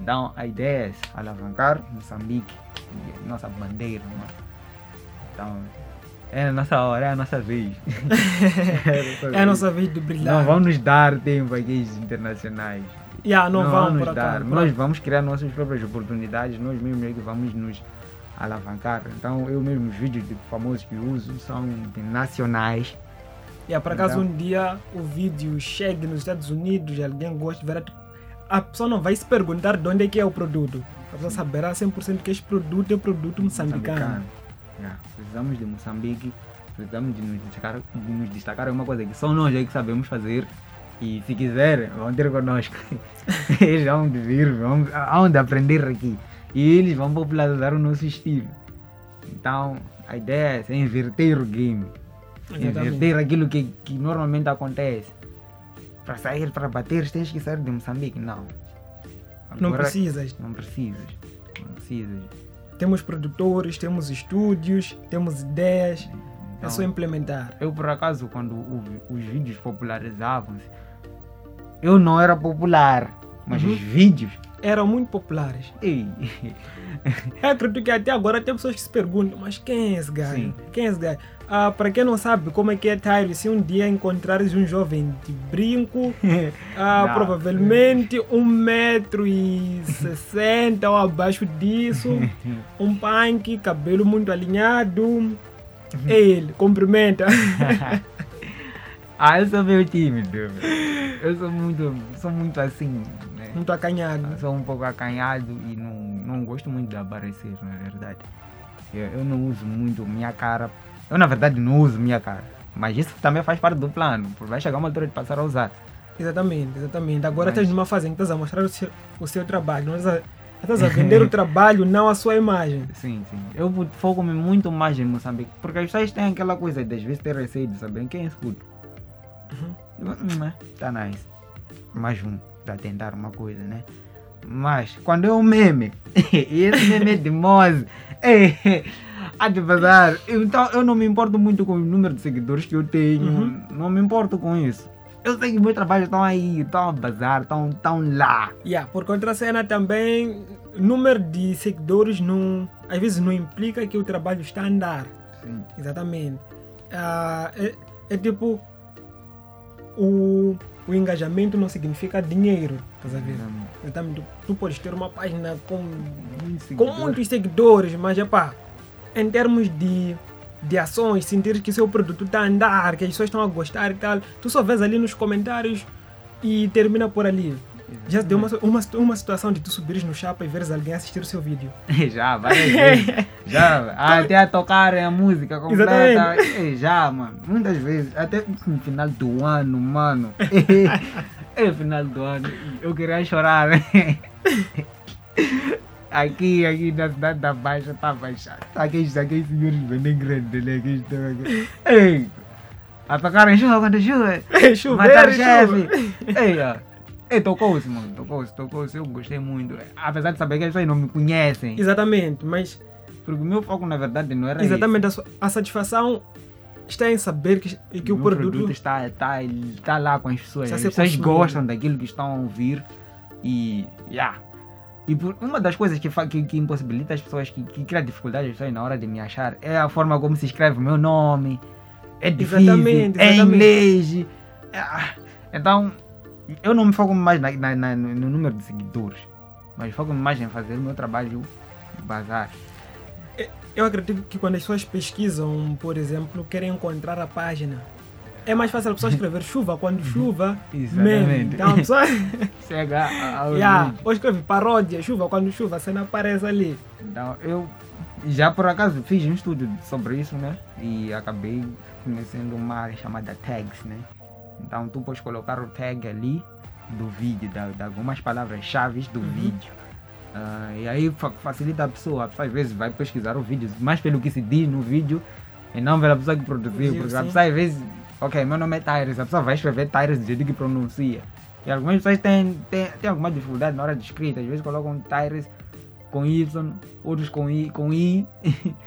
[SPEAKER 2] Então a ideia é alavancar Moçambique, nossa bandeira, mano. Então é a nossa hora, é a nossa vez.
[SPEAKER 1] É a nossa vez de brilhar.
[SPEAKER 2] Não vamos nos dar tempo aqui internacionais.
[SPEAKER 1] Yeah, não, vamos
[SPEAKER 2] nos
[SPEAKER 1] por
[SPEAKER 2] dar.
[SPEAKER 1] acaso.
[SPEAKER 2] Nós vamos criar nossas próprias oportunidades, nós mesmos é que vamos nos alavancar. Então eu mesmo os vídeos de famosos que uso são de nacionais.
[SPEAKER 1] Yeah, por acaso
[SPEAKER 2] Então-
[SPEAKER 1] um dia o vídeo chegue nos Estados Unidos e alguém gosta de ver, a pessoa não vai se perguntar de onde é que é o produto. A pessoa saberá 100% que este produto é produto moçambicano.
[SPEAKER 2] Yeah, Precisamos de Moçambique, precisamos de nos destacar, de nos destacar é uma coisa que só nós é que sabemos fazer. E se quiserem, vão ter conosco. eles vão vir, vão, vão de aprender aqui. E eles vão popularizar o nosso estilo. Então, a ideia é inverter o game.
[SPEAKER 1] Exatamente.
[SPEAKER 2] Inverter aquilo que, que normalmente acontece. Para sair, para bater, tens que sair de Moçambique. Não.
[SPEAKER 1] Não
[SPEAKER 2] Agora-
[SPEAKER 1] precisas.
[SPEAKER 2] Não precisas. Não precisas.
[SPEAKER 1] Temos produtores, temos estúdios, temos ideias. É
[SPEAKER 2] Então,
[SPEAKER 1] só implementar.
[SPEAKER 2] Eu, por acaso, quando os vídeos popularizavam-se, eu não era popular, mas
[SPEAKER 1] Uhum.
[SPEAKER 2] os vídeos.
[SPEAKER 1] Eram muito populares.
[SPEAKER 2] Ei,
[SPEAKER 1] Eu acredito que até agora tem pessoas que se perguntam, mas quem é esse gajo? Quem é esse gajo? Ah, para quem não sabe como é que é Tyler, se um dia encontrares um jovem de brinco, ah, provavelmente um metro e sessenta ou abaixo disso, um punk, cabelo muito alinhado, é ele, cumprimenta.
[SPEAKER 2] ah, eu sou meio tímido. Eu sou muito, sou muito assim?
[SPEAKER 1] Muito acanhado.
[SPEAKER 2] Eu sou um pouco acanhado e não, não gosto muito de aparecer, na verdade. Eu, eu não uso muito minha cara. Eu, na verdade, não uso minha cara. Mas isso também faz parte do plano, porque vai chegar uma altura de passar a usar.
[SPEAKER 1] Exatamente, exatamente. Agora
[SPEAKER 2] Mas-
[SPEAKER 1] estás numa fase em que estás a mostrar o seu, o seu trabalho, não estás a, estás a vender o trabalho, não a sua imagem.
[SPEAKER 2] Sim, sim. Eu foco-me muito mais em Moçambique, porque as pessoas têm aquela coisa de às vezes ter receio de saber quem escuta.
[SPEAKER 1] Uhum.
[SPEAKER 2] Hum, é, tá nice. Mais um, para tentar uma coisa, né? Mas, quando é um meme, e esse meme é de Mose, é, há de bazar. Então, eu não me importo muito com o número de seguidores que eu tenho,
[SPEAKER 1] Uhum.
[SPEAKER 2] não me importo com isso. Eu sei que meus trabalhos estão aí, estão a bazar, estão, estão lá.
[SPEAKER 1] Yeah, por contra cena também, número de seguidores não, às vezes não implica que o trabalho está a andar.
[SPEAKER 2] Sim.
[SPEAKER 1] Exatamente. Ah, é, é tipo, o, o engajamento não significa dinheiro, estás a ver? Exatamente. Tu, tu podes ter uma página com, com muitos seguidores, mas epá, em termos de, de ações, sentir que seu produto está a andar, que as pessoas estão a gostar e tal, tu só vês ali nos comentários e termina por ali. Já deu uma, uma, uma situação de tu subires no chapa e veres alguém assistir o seu vídeo.
[SPEAKER 2] já, várias vezes. Já, até a tocar a música completa. Eh, Já, mano. Muitas vezes, até no final do ano, mano. É final do ano. Eu queria chorar. Aqui, aqui na cidade da Baixa, tá baixado. Aqueles, aqueles senhores bem grandes, né? Aqueles estão aqui. Ei! A tocar em chuva quando chuva.
[SPEAKER 1] Chuva.
[SPEAKER 2] chefe. Ei, ó. Ei, tocou-se, mano. Tocou-se, tocou-se. Eu gostei muito. Apesar de saber que as pessoas não me conhecem.
[SPEAKER 1] Exatamente, mas
[SPEAKER 2] Porque o meu foco, na verdade, não era
[SPEAKER 1] exatamente a, satisfação está em saber que, que o
[SPEAKER 2] meu
[SPEAKER 1] produto,
[SPEAKER 2] está, está, está lá com as pessoas. As pessoas
[SPEAKER 1] consumido.
[SPEAKER 2] gostam daquilo que estão a ouvir. E, yeah. E por, uma das coisas que, que, que impossibilita as pessoas, que, que cria dificuldade às pessoas na hora de me achar, é a forma como se escreve o meu nome. É difícil,
[SPEAKER 1] Exatamente,
[SPEAKER 2] é
[SPEAKER 1] exatamente.
[SPEAKER 2] inglês. é- ah. então, eu não me foco mais na, na- na- no número de seguidores, mas foco-me mais em fazer o meu trabalho bazar.
[SPEAKER 1] Eu acredito que quando as pessoas pesquisam, por exemplo, querem encontrar a página, é mais fácil a pessoa escrever chuva quando chuva, meme.
[SPEAKER 2] Exatamente.
[SPEAKER 1] Então a pessoa
[SPEAKER 2] Chega ao
[SPEAKER 1] yeah, ou escreve paródia, chuva quando chuva, a cena aparece ali.
[SPEAKER 2] Então, eu já por acaso fiz um estudo sobre isso, né? E acabei conhecendo uma área chamada tags, né? Então, tu podes colocar o tag ali do vídeo, da- de, algumas palavras-chave do
[SPEAKER 1] Uhum.
[SPEAKER 2] vídeo. Ah, e aí fa- facilita a pessoa. A pessoa às vezes vai pesquisar o vídeo, mais pelo que se diz no vídeo, e não pela pessoa que produziu. Porque a
[SPEAKER 1] sim.
[SPEAKER 2] pessoa às vezes, ok, meu nome é Tyrus, a pessoa vai escrever Tyrus do jeito que pronuncia. E algumas pessoas têm, têm, têm alguma dificuldade na hora de escrita, às vezes colocam Tyrus com Y, outros com I, com I,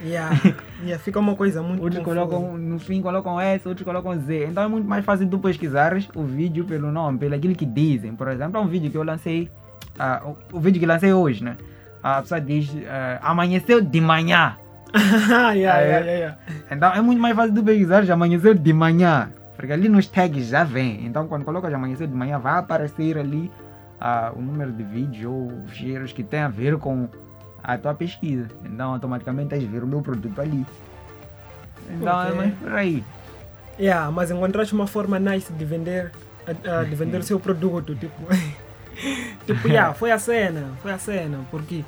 [SPEAKER 1] Yeah. yeah, fica uma coisa muito
[SPEAKER 2] outros
[SPEAKER 1] confusa.
[SPEAKER 2] colocam no fim colocam S, outros colocam Z. Então é muito mais fácil tu pesquisares o vídeo pelo nome, pelo aquilo que dizem. Por exemplo, é um vídeo que eu lancei, ah, o, o vídeo que lancei hoje, né? A pessoa diz ah, amanheceu de manhã.
[SPEAKER 1] yeah, yeah, yeah.
[SPEAKER 2] Então é muito mais fácil tu pesquisar já amanheceu de manhã. Porque ali nos tags já vem. Então quando colocas amanheceu de manhã, vai aparecer ali ah, o número de vídeos ou cheiros que tem a ver com a tua pesquisa. Então automaticamente tens de ver o meu produto ali. Então é
[SPEAKER 1] Ok.
[SPEAKER 2] mais por aí.
[SPEAKER 1] Yeah, mas encontraste uma forma nice de vender, ah, de vender o seu produto, tipo, tipo, yeah, foi a cena, foi a cena, porque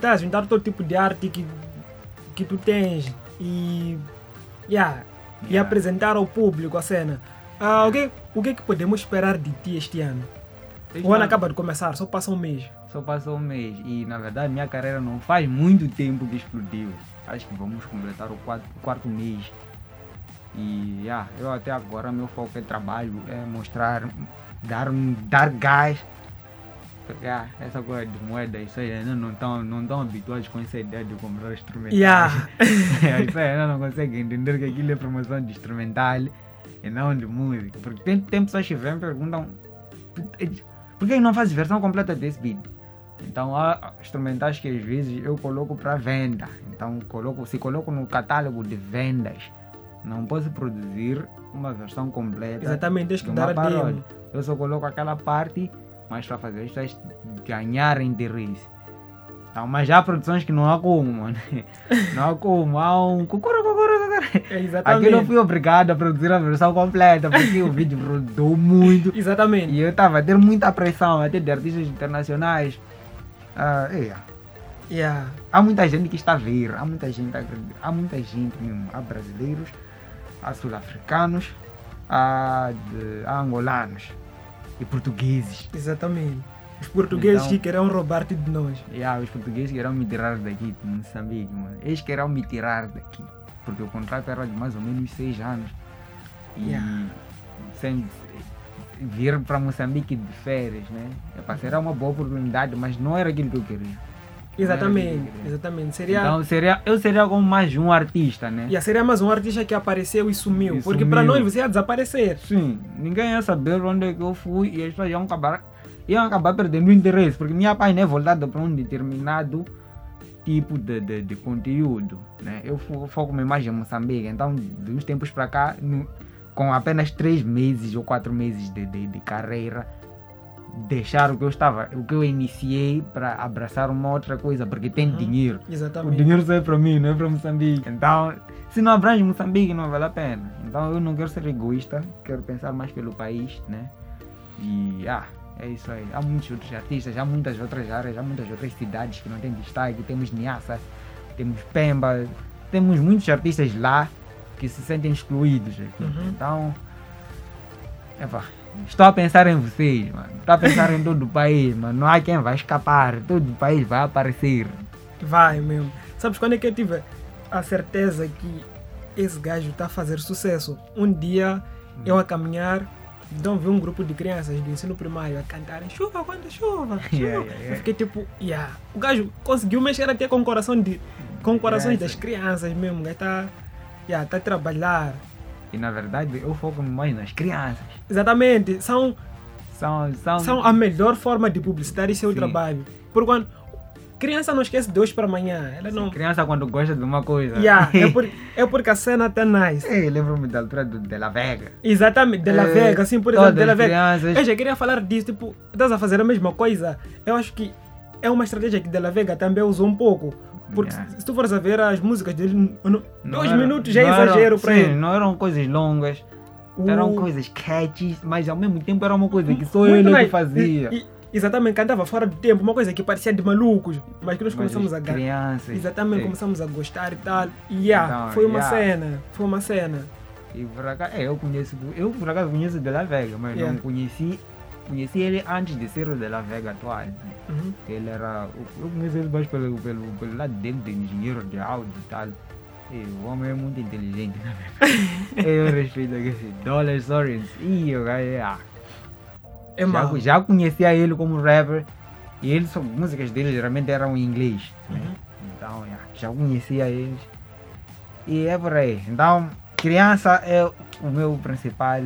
[SPEAKER 1] tá a juntar todo tipo de arte que, que tu tens e, yeah, e
[SPEAKER 2] Yeah.
[SPEAKER 1] apresentar ao público a cena. Ah, o, que, o que é que podemos esperar de ti este ano? O ano acaba de começar, só passa um mês.
[SPEAKER 2] Só passou um mês e na verdade minha carreira não faz muito tempo que explodiu. Acho que vamos completar o quarto, o quarto mês. E yeah, eu até agora meu foco é trabalho, é mostrar, dar, dar gás. Porque ah, essa coisa de moeda, isso aí ainda não estão não tão habituados com essa ideia de comprar instrumentais.
[SPEAKER 1] Yeah.
[SPEAKER 2] isso aí ainda não conseguem entender que aquilo é promoção de instrumental e não de música. Porque tem, tem pessoas que vêm e perguntam por que não fazes versão completa desse beat? Então há instrumentais que às vezes eu coloco para venda. Então coloco, se coloco no catálogo de vendas, não posso produzir uma versão completa.
[SPEAKER 1] Exatamente, tens que
[SPEAKER 2] de
[SPEAKER 1] dar
[SPEAKER 2] paródia.
[SPEAKER 1] demo.
[SPEAKER 2] Eu só coloco aquela parte, mas para fazer as pessoas ganhar interesse. Então, mas há produções que não há como, mano. Não há como. Há um cucuru, cucuru.
[SPEAKER 1] É, exatamente.
[SPEAKER 2] Aquilo eu fui obrigado a produzir a versão completa, porque o vídeo rodou muito.
[SPEAKER 1] Exatamente.
[SPEAKER 2] E eu estava a ter muita pressão, até de artistas internacionais. Ah, é,
[SPEAKER 1] Yeah.
[SPEAKER 2] há muita gente que está a ver, há muita gente, há muita gente mesmo. Há brasileiros, há sul-africanos, há, de- há angolanos e portugueses.
[SPEAKER 1] Exatamente. Os portugueses
[SPEAKER 2] Então-
[SPEAKER 1] que querem roubar-te de nós.
[SPEAKER 2] Há os portugueses querem me tirar daqui, de Moçambique, mano. Eles querem me tirar daqui. Porque o contrato era de mais ou menos seis anos. E
[SPEAKER 1] Yeah.
[SPEAKER 2] sem vir para Moçambique de férias, né? Epá, será uma boa oportunidade, mas não era aquilo que eu queria.
[SPEAKER 1] Exatamente, exatamente. Seria,
[SPEAKER 2] Então seria, eu seria como mais um artista, né?
[SPEAKER 1] yeah, seria mais um artista que apareceu e sumiu.
[SPEAKER 2] E
[SPEAKER 1] porque para nós você ia desaparecer.
[SPEAKER 2] Sim, ninguém ia saber onde é que eu fui e as pessoas iam acabar, iam acabar perdendo o interesse, porque minha página é voltada para um determinado tipo de, de, de conteúdo. Né? Eu fo- foco minha imagem em Moçambique, então de uns tempos para cá, no- com apenas três meses ou quatro meses de, de, de carreira, deixar o que eu estava, o que eu iniciei para abraçar uma outra coisa, porque tem
[SPEAKER 1] Uhum.
[SPEAKER 2] dinheiro. O
[SPEAKER 1] Exatamente.
[SPEAKER 2] dinheiro só é para mim, não é para Moçambique. Então, se não abrange Moçambique, não vale a pena. Então, eu não quero ser egoísta, quero pensar mais pelo país, né? E, ah, é isso aí. Há muitos outros artistas, há muitas outras áreas, há muitas outras cidades que não têm destaque. Temos Niassa, temos Pemba, temos muitos artistas lá que se sentem excluídos.
[SPEAKER 1] Uhum.
[SPEAKER 2] Então, epá, estou a pensar em vocês, mano. Estou a pensar em todo o país, mano. Não há quem vai escapar, todo o país vai aparecer.
[SPEAKER 1] Vai mesmo. Sabes quando é que eu tive a certeza que esse gajo está a fazer sucesso? Um dia eu a caminhar, então vi um grupo de crianças do ensino primário a cantarem chuva quando chuva, chuva.
[SPEAKER 2] Yeah, yeah, yeah.
[SPEAKER 1] Eu fiquei tipo, yeah. o gajo conseguiu mexer até com o coração de, com corações das crianças mesmo, o gajo está yeah, tá a trabalhar.
[SPEAKER 2] E na verdade eu foco mais nas crianças.
[SPEAKER 1] Exatamente, são
[SPEAKER 2] São, são,
[SPEAKER 1] são a melhor forma de publicitar seu
[SPEAKER 2] Sim.
[SPEAKER 1] trabalho. Porque quando criança não esquece de hoje para amanhã, ela não.
[SPEAKER 2] criança quando gosta de uma coisa.
[SPEAKER 1] Yeah, é, por, é porque a cena tá nice.
[SPEAKER 2] Ei, lembro-me da altura do De La Vega.
[SPEAKER 1] Exatamente, de La
[SPEAKER 2] É,
[SPEAKER 1] Vega, assim, por exemplo, de La Vega.
[SPEAKER 2] crianças-
[SPEAKER 1] Eu já queria falar disso, tipo, estás a fazer a mesma coisa. Eu acho que é uma estratégia que De La Vega também usou um pouco. Porque
[SPEAKER 2] Yeah.
[SPEAKER 1] se tu fores a ver as músicas dele,
[SPEAKER 2] Não
[SPEAKER 1] dois
[SPEAKER 2] era-
[SPEAKER 1] minutos já é exagero para
[SPEAKER 2] sim,
[SPEAKER 1] ele.
[SPEAKER 2] Não eram coisas longas,
[SPEAKER 1] O-
[SPEAKER 2] eram coisas catchy, mas ao mesmo tempo era uma coisa que só
[SPEAKER 1] muito
[SPEAKER 2] ele que fazia.
[SPEAKER 1] E- e- exatamente, cantava fora do tempo, uma coisa que parecia de malucos, mas que nós
[SPEAKER 2] Mas
[SPEAKER 1] começamos
[SPEAKER 2] as
[SPEAKER 1] a
[SPEAKER 2] crianças.
[SPEAKER 1] Exatamente,
[SPEAKER 2] sim.
[SPEAKER 1] começamos a gostar e tal. E yeah,
[SPEAKER 2] Então,
[SPEAKER 1] foi uma
[SPEAKER 2] yeah.
[SPEAKER 1] cena, foi uma cena.
[SPEAKER 2] E por acaso, é, eu conheço, eu por acaso conheço o De La Vega, mas
[SPEAKER 1] Yeah.
[SPEAKER 2] não conheci, conheci ele antes de ser o De La Vega atual. né?
[SPEAKER 1] Uhum.
[SPEAKER 2] Ele era. Eu conheço ele mais pelo, pelo, pelo lado dele de engenheiro de áudio e tal. E o homem é muito inteligente, verdade. eu respeito aquele Dollar Stories. E o cara é.
[SPEAKER 1] É
[SPEAKER 2] já,
[SPEAKER 1] mau.
[SPEAKER 2] já conhecia ele como rapper. E eles, são- músicas deles geralmente eram em inglês. né?
[SPEAKER 1] Uhum.
[SPEAKER 2] Então, já conhecia eles. E é por aí. Então, criança é o meu principal,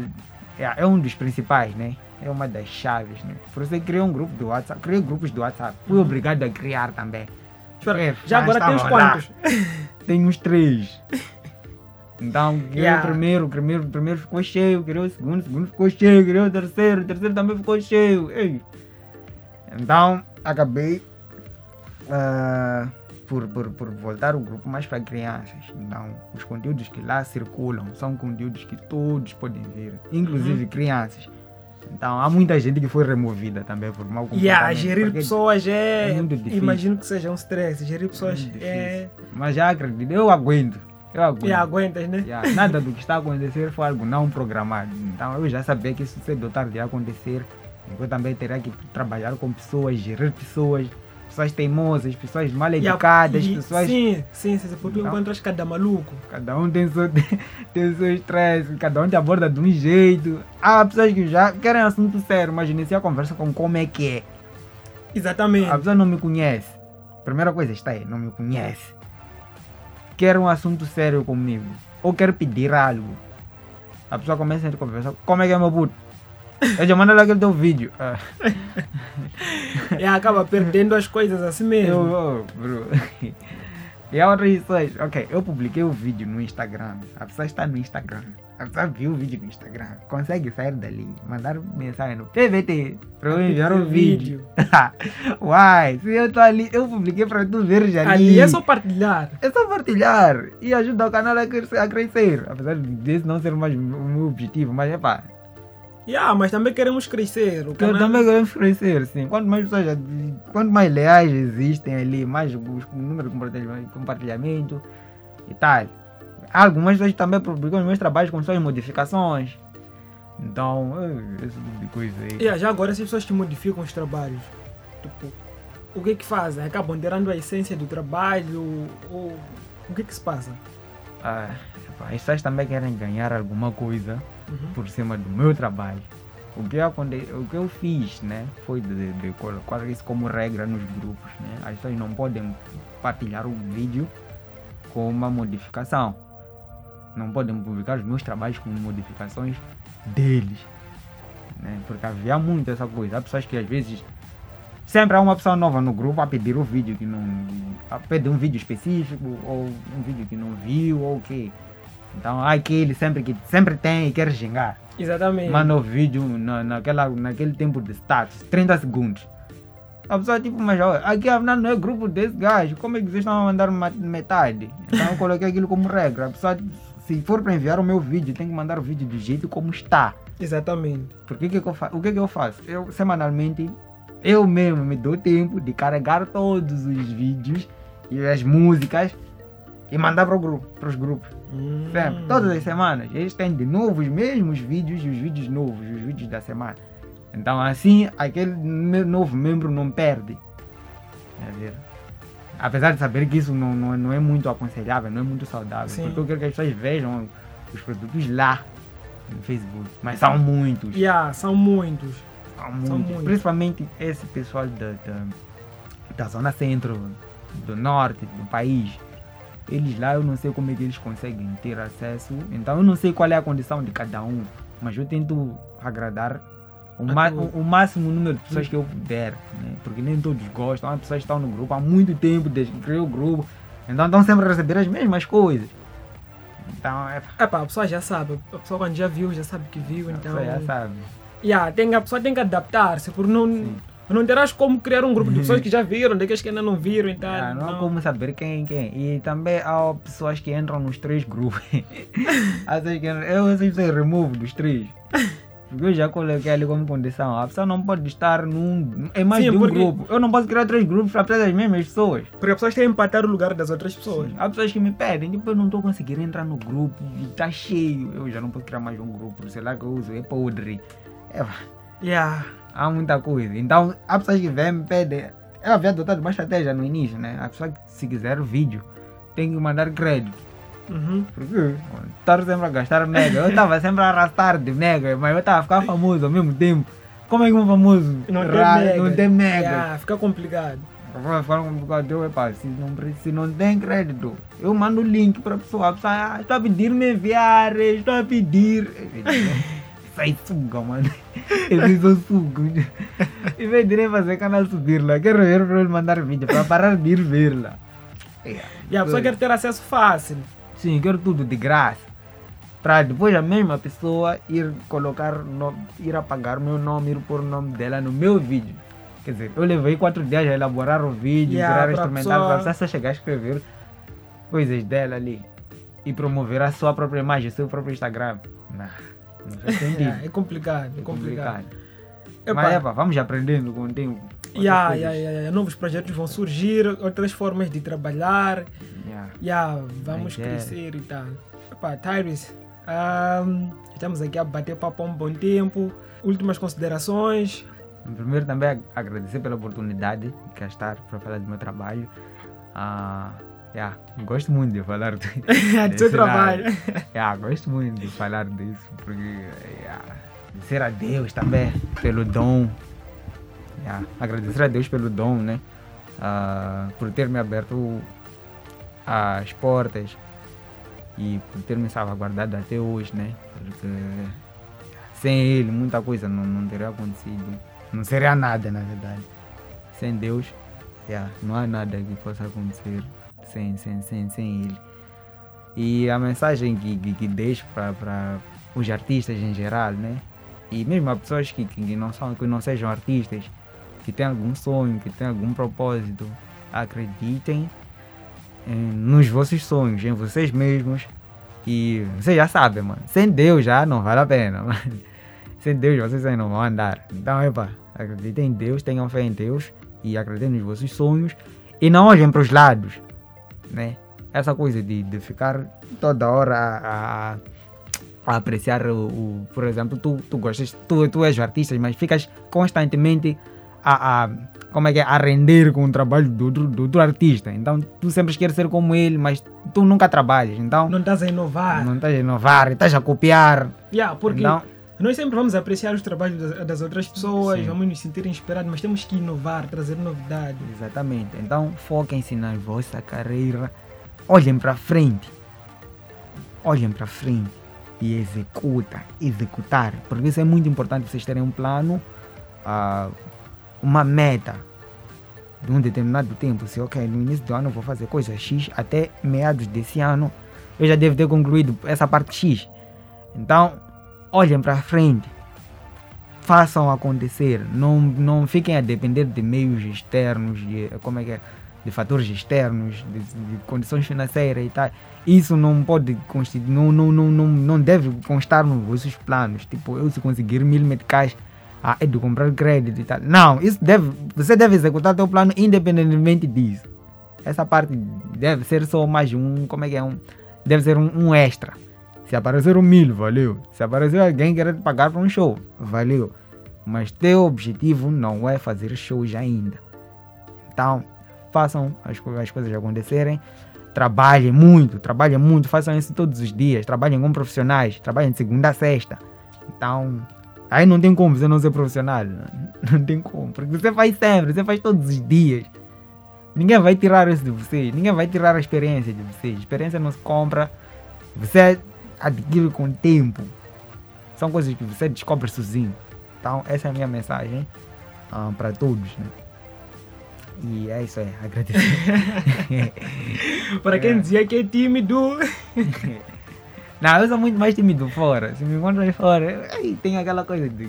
[SPEAKER 2] é, é um dos principais, né? É uma das chaves, né? Por isso eu criei um grupo do WhatsApp, criei grupos do WhatsApp. Fui obrigado a criar também.
[SPEAKER 1] Espera,
[SPEAKER 2] É,
[SPEAKER 1] já agora tens
[SPEAKER 2] estavam lá.
[SPEAKER 1] quantos?
[SPEAKER 2] Tem uns três. Então,
[SPEAKER 1] Yeah.
[SPEAKER 2] o primeiro, o primeiro, o primeiro ficou cheio, criei o segundo, o segundo ficou cheio, criei o terceiro, o terceiro também ficou cheio. Ei. Então, acabei ah, por, por, por voltar o grupo mais para crianças. Então, os conteúdos que lá circulam são conteúdos que todos podem ver, inclusive crianças. Então, há muita gente que foi removida também por mau comportamento.
[SPEAKER 1] Yeah, gerir pessoas é.
[SPEAKER 2] é
[SPEAKER 1] imagino que seja um stress. Gerir pessoas
[SPEAKER 2] muito
[SPEAKER 1] é.
[SPEAKER 2] difícil. Mas já acredito, eu aguento. Eu aguento.
[SPEAKER 1] E aguentas, né?
[SPEAKER 2] Yeah, nada do que está a acontecer foi algo não programado. Então eu já sabia que isso cedo ou tarde ia acontecer. Eu também teria que trabalhar com pessoas, gerir pessoas, pessoas teimosas, pessoas mal educadas,
[SPEAKER 1] e-
[SPEAKER 2] pessoas.
[SPEAKER 1] Sim, sim, sim, porque tu
[SPEAKER 2] Então-
[SPEAKER 1] encontras cada maluco.
[SPEAKER 2] Cada um tem seu, tem o seu estresse, cada um te aborda de um jeito. Há pessoas que já querem assunto sério, mas inicia a conversa com como é que é.
[SPEAKER 1] Exatamente.
[SPEAKER 2] A pessoa não me conhece. Primeira coisa está aí, não me conhece. Quer um assunto sério comigo. Ou quer pedir algo. A pessoa começa a conversar. Como é que é meu puto? Eu já mandei aquele teu vídeo. Ah,
[SPEAKER 1] E acaba perdendo as coisas assim mesmo.
[SPEAKER 2] eu, eu, bro. E há outras pessoas. Ok, eu publiquei o vídeo no Instagram. A pessoa está no Instagram. Pessoa viu o vídeo no Instagram. Consegue sair dali. Mandar mensagem no PVT. Para eu enviar o vídeo. Uai, se eu tô ali, eu publiquei para tu ver já ali.
[SPEAKER 1] Ali é só partilhar.
[SPEAKER 2] É só partilhar e ajuda o canal a crescer. A crescer. Apesar desse não ser mais o meu objetivo, mas é pá.
[SPEAKER 1] Yeah, mas também queremos crescer. O
[SPEAKER 2] Eu
[SPEAKER 1] canal...
[SPEAKER 2] também queremos crescer, sim. Quanto mais pessoas, quanto mais leais existem ali, mais o número de compartilhamento e tal. Algumas pessoas também publicam os meus trabalhos com suas modificações. Então, esse tipo de coisa aí.
[SPEAKER 1] Yeah, já agora, se as pessoas te modificam os trabalhos, tipo, o que que fazem? Acabam tirando a essência do trabalho? Ou o que que se passa?
[SPEAKER 2] Ah, epá, as pessoas também querem ganhar alguma coisa
[SPEAKER 1] Uhum.
[SPEAKER 2] por cima do meu trabalho. O que, aconte... o que eu fiz, né, foi de, de colocar isso como regra nos grupos, né? As pessoas não podem partilhar o vídeo com uma modificação. Não podem publicar os meus trabalhos com modificações deles, né? Porque havia muito essa coisa. Há pessoas que às vezes sempre há uma pessoa nova no grupo a pedir o vídeo que não a pedir um vídeo específico ou um vídeo que não viu ou o quê. Então há aquele sempre que sempre tem e quer xingar.
[SPEAKER 1] Exatamente.
[SPEAKER 2] Manda o vídeo na, naquela, naquele tempo de status, 30 segundos. A pessoa tipo, mas ó, aqui afinal não é grupo desse gajo, como é que vocês estão a mandar ma- metade? Então eu coloquei aquilo como regra. A pessoa, se for para enviar o meu vídeo, tem que mandar o vídeo do jeito como está.
[SPEAKER 1] Exatamente.
[SPEAKER 2] Porque que que eu fa o que, que eu faço? Eu semanalmente, eu mesmo me dou tempo de carregar todos os vídeos e as músicas e mandar para grupo, os grupos.
[SPEAKER 1] Hum.
[SPEAKER 2] Sempre, todas as semanas. Eles têm de novo os mesmos vídeos e os vídeos novos, os vídeos da semana. Então assim, aquele novo membro não perde. Quer ver? Apesar de saber que isso não, não, não é muito aconselhável, não é muito saudável.
[SPEAKER 1] Sim.
[SPEAKER 2] Porque eu quero que as pessoas vejam os produtos lá no Facebook. Mas são muitos.
[SPEAKER 1] Yeah, são muitos.
[SPEAKER 2] São
[SPEAKER 1] São
[SPEAKER 2] muitos.
[SPEAKER 1] muitos.
[SPEAKER 2] Principalmente esse pessoal da, da, da zona centro, do norte do país. Eles lá eu não sei como é que eles conseguem ter acesso. Então eu não sei qual é a condição de cada um. Mas eu tento agradar o, ma- o, o máximo número de pessoas que eu puder. Né? Porque nem todos gostam. Há pessoas que estão no grupo há muito tempo, desde que criei o grupo. Então estão sempre a receber as mesmas coisas. Então é.
[SPEAKER 1] Epá, a pessoa já sabe. A pessoa quando já viu, já sabe que viu.
[SPEAKER 2] A
[SPEAKER 1] Então,
[SPEAKER 2] pessoa já sabe.
[SPEAKER 1] yeah, tem, a pessoa tem que adaptar-se. Porque não,
[SPEAKER 2] Sim.
[SPEAKER 1] não terás como criar um grupo de pessoas que já viram, daqueles que ainda não viram e tal.
[SPEAKER 2] Ah, não há
[SPEAKER 1] não.
[SPEAKER 2] como saber quem é quem. E também há pessoas que entram nos três grupos. Há pessoas que eu essas pessoas removo dos três. Porque eu já coloquei ali como condição. A pessoa não pode estar num. É mais
[SPEAKER 1] Sim,
[SPEAKER 2] de um
[SPEAKER 1] porque-
[SPEAKER 2] grupo. Eu não posso criar três grupos para ter as mesmas pessoas.
[SPEAKER 1] Porque as pessoas têm que empatar o lugar das outras pessoas.
[SPEAKER 2] Há pessoas que me pedem, tipo, eu não estou conseguindo entrar no grupo e tá cheio. Eu já não posso criar mais um grupo. Sei lá que eu uso, é podre. É,
[SPEAKER 1] Yeah.
[SPEAKER 2] há muita coisa. Então, há pessoas que vêm me pedem. Eu havia adotado uma estratégia no início, né? A pessoa que se quiser o vídeo tem que mandar crédito.
[SPEAKER 1] Uhum.
[SPEAKER 2] Porque estava sempre a gastar mega. Eu estava sempre a arrastar de mega, mas eu estava a ficar famoso ao mesmo tempo. como é que um famoso
[SPEAKER 1] Não tem
[SPEAKER 2] ra-
[SPEAKER 1] mega.
[SPEAKER 2] não tem mega?
[SPEAKER 1] Yeah, fica complicado.
[SPEAKER 2] Vai ficar complicado, eu, epá, se não, se não tem crédito, eu mando o link para a pessoa, a pessoa, ah, estou a pedir me enviar, estou a pedir. Sai suga, mano. Eles são sugos. Em vez de nem fazer canal subir lá, quero ver para ele mandar vídeo, para parar de ir ver lá. Yeah.
[SPEAKER 1] E a pessoa quer ter acesso fácil.
[SPEAKER 2] Sim, quero tudo de graça. Para depois a mesma pessoa ir colocar, no, ir apagar meu nome, ir pôr o nome dela no meu vídeo. Quer dizer, eu levei quatro dias a elaborar o vídeo,
[SPEAKER 1] Yeah,
[SPEAKER 2] criar instrumental,
[SPEAKER 1] pessoa-
[SPEAKER 2] para só chegar a escrever coisas dela ali. E promover a sua própria imagem, seu próprio Instagram. Não, não faz sentido.
[SPEAKER 1] É complicado, é
[SPEAKER 2] É
[SPEAKER 1] complicado.
[SPEAKER 2] complicado.
[SPEAKER 1] Epá,
[SPEAKER 2] Mas epa, vamos aprendendo com o tempo.
[SPEAKER 1] Yeah, yeah, yeah. Novos projetos vão surgir, outras formas de trabalhar.
[SPEAKER 2] Yeah.
[SPEAKER 1] Yeah, vamos
[SPEAKER 2] é.
[SPEAKER 1] crescer e tal. Epá, Tyrese, ahm, estamos aqui a bater papo há um bom tempo. Últimas considerações.
[SPEAKER 2] Primeiro também ag- agradecer pela oportunidade de cá estar para falar do meu trabalho. Ah, yeah, gosto muito de falar do,
[SPEAKER 1] do seu trabalho.
[SPEAKER 2] Yeah, gosto muito de falar disso, porque yeah, a Deus também pelo dom. Yeah, agradecer a Deus pelo dom, né? Ah, por ter me aberto as portas e por ter me salvaguardado até hoje, né? Porque sem ele muita coisa não, não teria acontecido. Não seria nada, na verdade. Sem Deus, yeah, não há nada que possa acontecer sem, sem, sem, sem ele. E a mensagem que, que, que deixo para os artistas em geral, né? E mesmo as pessoas que, que não são, que não sejam artistas, que têm algum sonho, que têm algum propósito, acreditem em- nos vossos sonhos, em vocês mesmos. E vocês já sabem, mano. Sem Deus já não vale a pena, mano. Sem Deus vocês aí não vão andar. Então, epa, acreditem em Deus, tenham fé em Deus e acreditem nos vossos sonhos. E não olhem para os lados, né? Essa coisa de, de ficar toda hora a, a- a apreciar o, o- Por exemplo, tu, tu gostas, tu, tu és artista, mas ficas constantemente a, a- como é que é, a render com o trabalho do outro, do outro artista. Então, tu sempre queres ser como ele, mas tu nunca trabalhas. Então,
[SPEAKER 1] Não estás a inovar.
[SPEAKER 2] não estás a inovar, estás a copiar.
[SPEAKER 1] Yeah, porque
[SPEAKER 2] Então,
[SPEAKER 1] nós sempre vamos apreciar os trabalhos das, das outras pessoas,
[SPEAKER 2] Sim.
[SPEAKER 1] vamos nos sentir inspirados, mas temos que inovar, trazer novidade.
[SPEAKER 2] Exatamente. Então foquem-se na vossa carreira. Olhem para frente. Olhem para frente e executa, executar. Porque isso é muito importante vocês terem um plano, ah, uma meta de um determinado tempo. Se ok, no início do ano vou fazer coisa X, até meados desse ano eu já devo ter concluído essa parte X. Então, olhem para frente façam acontecer. Não, não fiquem a depender de meios externos, de, como é que é, de fatores externos, de, de condições financeiras e tal. Isso não pode constituir, não, não, não, não, não deve constar nos vossos planos. Tipo, eu se conseguir mil meticais, ah, é de comprar crédito e tal. Não, isso deve, você deve executar teu plano independentemente disso. Essa parte deve ser só mais um, como é que é, um, deve ser um, um extra. Se aparecer um mil, valeu. Se aparecer alguém querer te pagar para um show, valeu. Mas teu objetivo não é fazer shows ainda. Então, façam as, as coisas acontecerem. Trabalhem muito, trabalhem muito, façam isso todos os dias. Trabalhem com profissionais, trabalhem de segunda a sexta. Então, aí não tem como você não ser profissional. Não tem como, porque você faz sempre, você faz todos os dias. Ninguém vai tirar isso de você, ninguém vai tirar a experiência de você. Experiência não se compra, você adquire com o tempo. São coisas que você descobre sozinho. Então, essa é a minha mensagem para todos. Né? E é isso aí, agradecer.
[SPEAKER 1] Para quem
[SPEAKER 2] É.
[SPEAKER 1] dizia que é tímido,
[SPEAKER 2] Não, eu sou muito mais tímido fora. Se me encontram fora, aí tem aquela coisa de.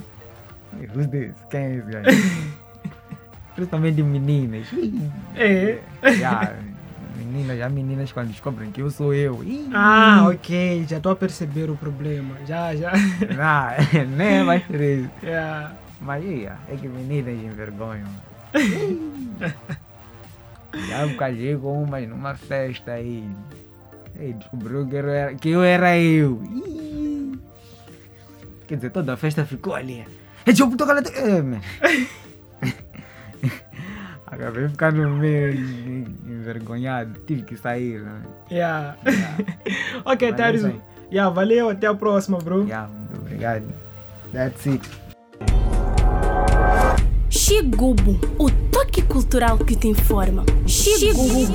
[SPEAKER 2] Who's this? Quem é esse gajo? Principalmente meninas.
[SPEAKER 1] É.
[SPEAKER 2] Já, meninas, já meninas quando descobrem que eu sou eu.
[SPEAKER 1] Ah, ok, já estou a perceber o problema. Já, já.
[SPEAKER 2] Não, nem é mais por isso.
[SPEAKER 1] Yeah.
[SPEAKER 2] Mas ia, é que meninas envergonham. Já me casei com umas numa festa aí. E descobriu que eu era, que eu. Era eu. Ih. Quer dizer, toda a festa ficou ali. Lá. É, man. Acabei ficando meio en- envergonhado. Tive que sair. Né?
[SPEAKER 1] Yeah.
[SPEAKER 2] Yeah.
[SPEAKER 1] ok,
[SPEAKER 2] aí.
[SPEAKER 1] Yeah, valeu, até a próxima, bro.
[SPEAKER 2] Yeah, muito obrigado. That's it.
[SPEAKER 3] Xigubo, o toque cultural que te informa. Xigubo.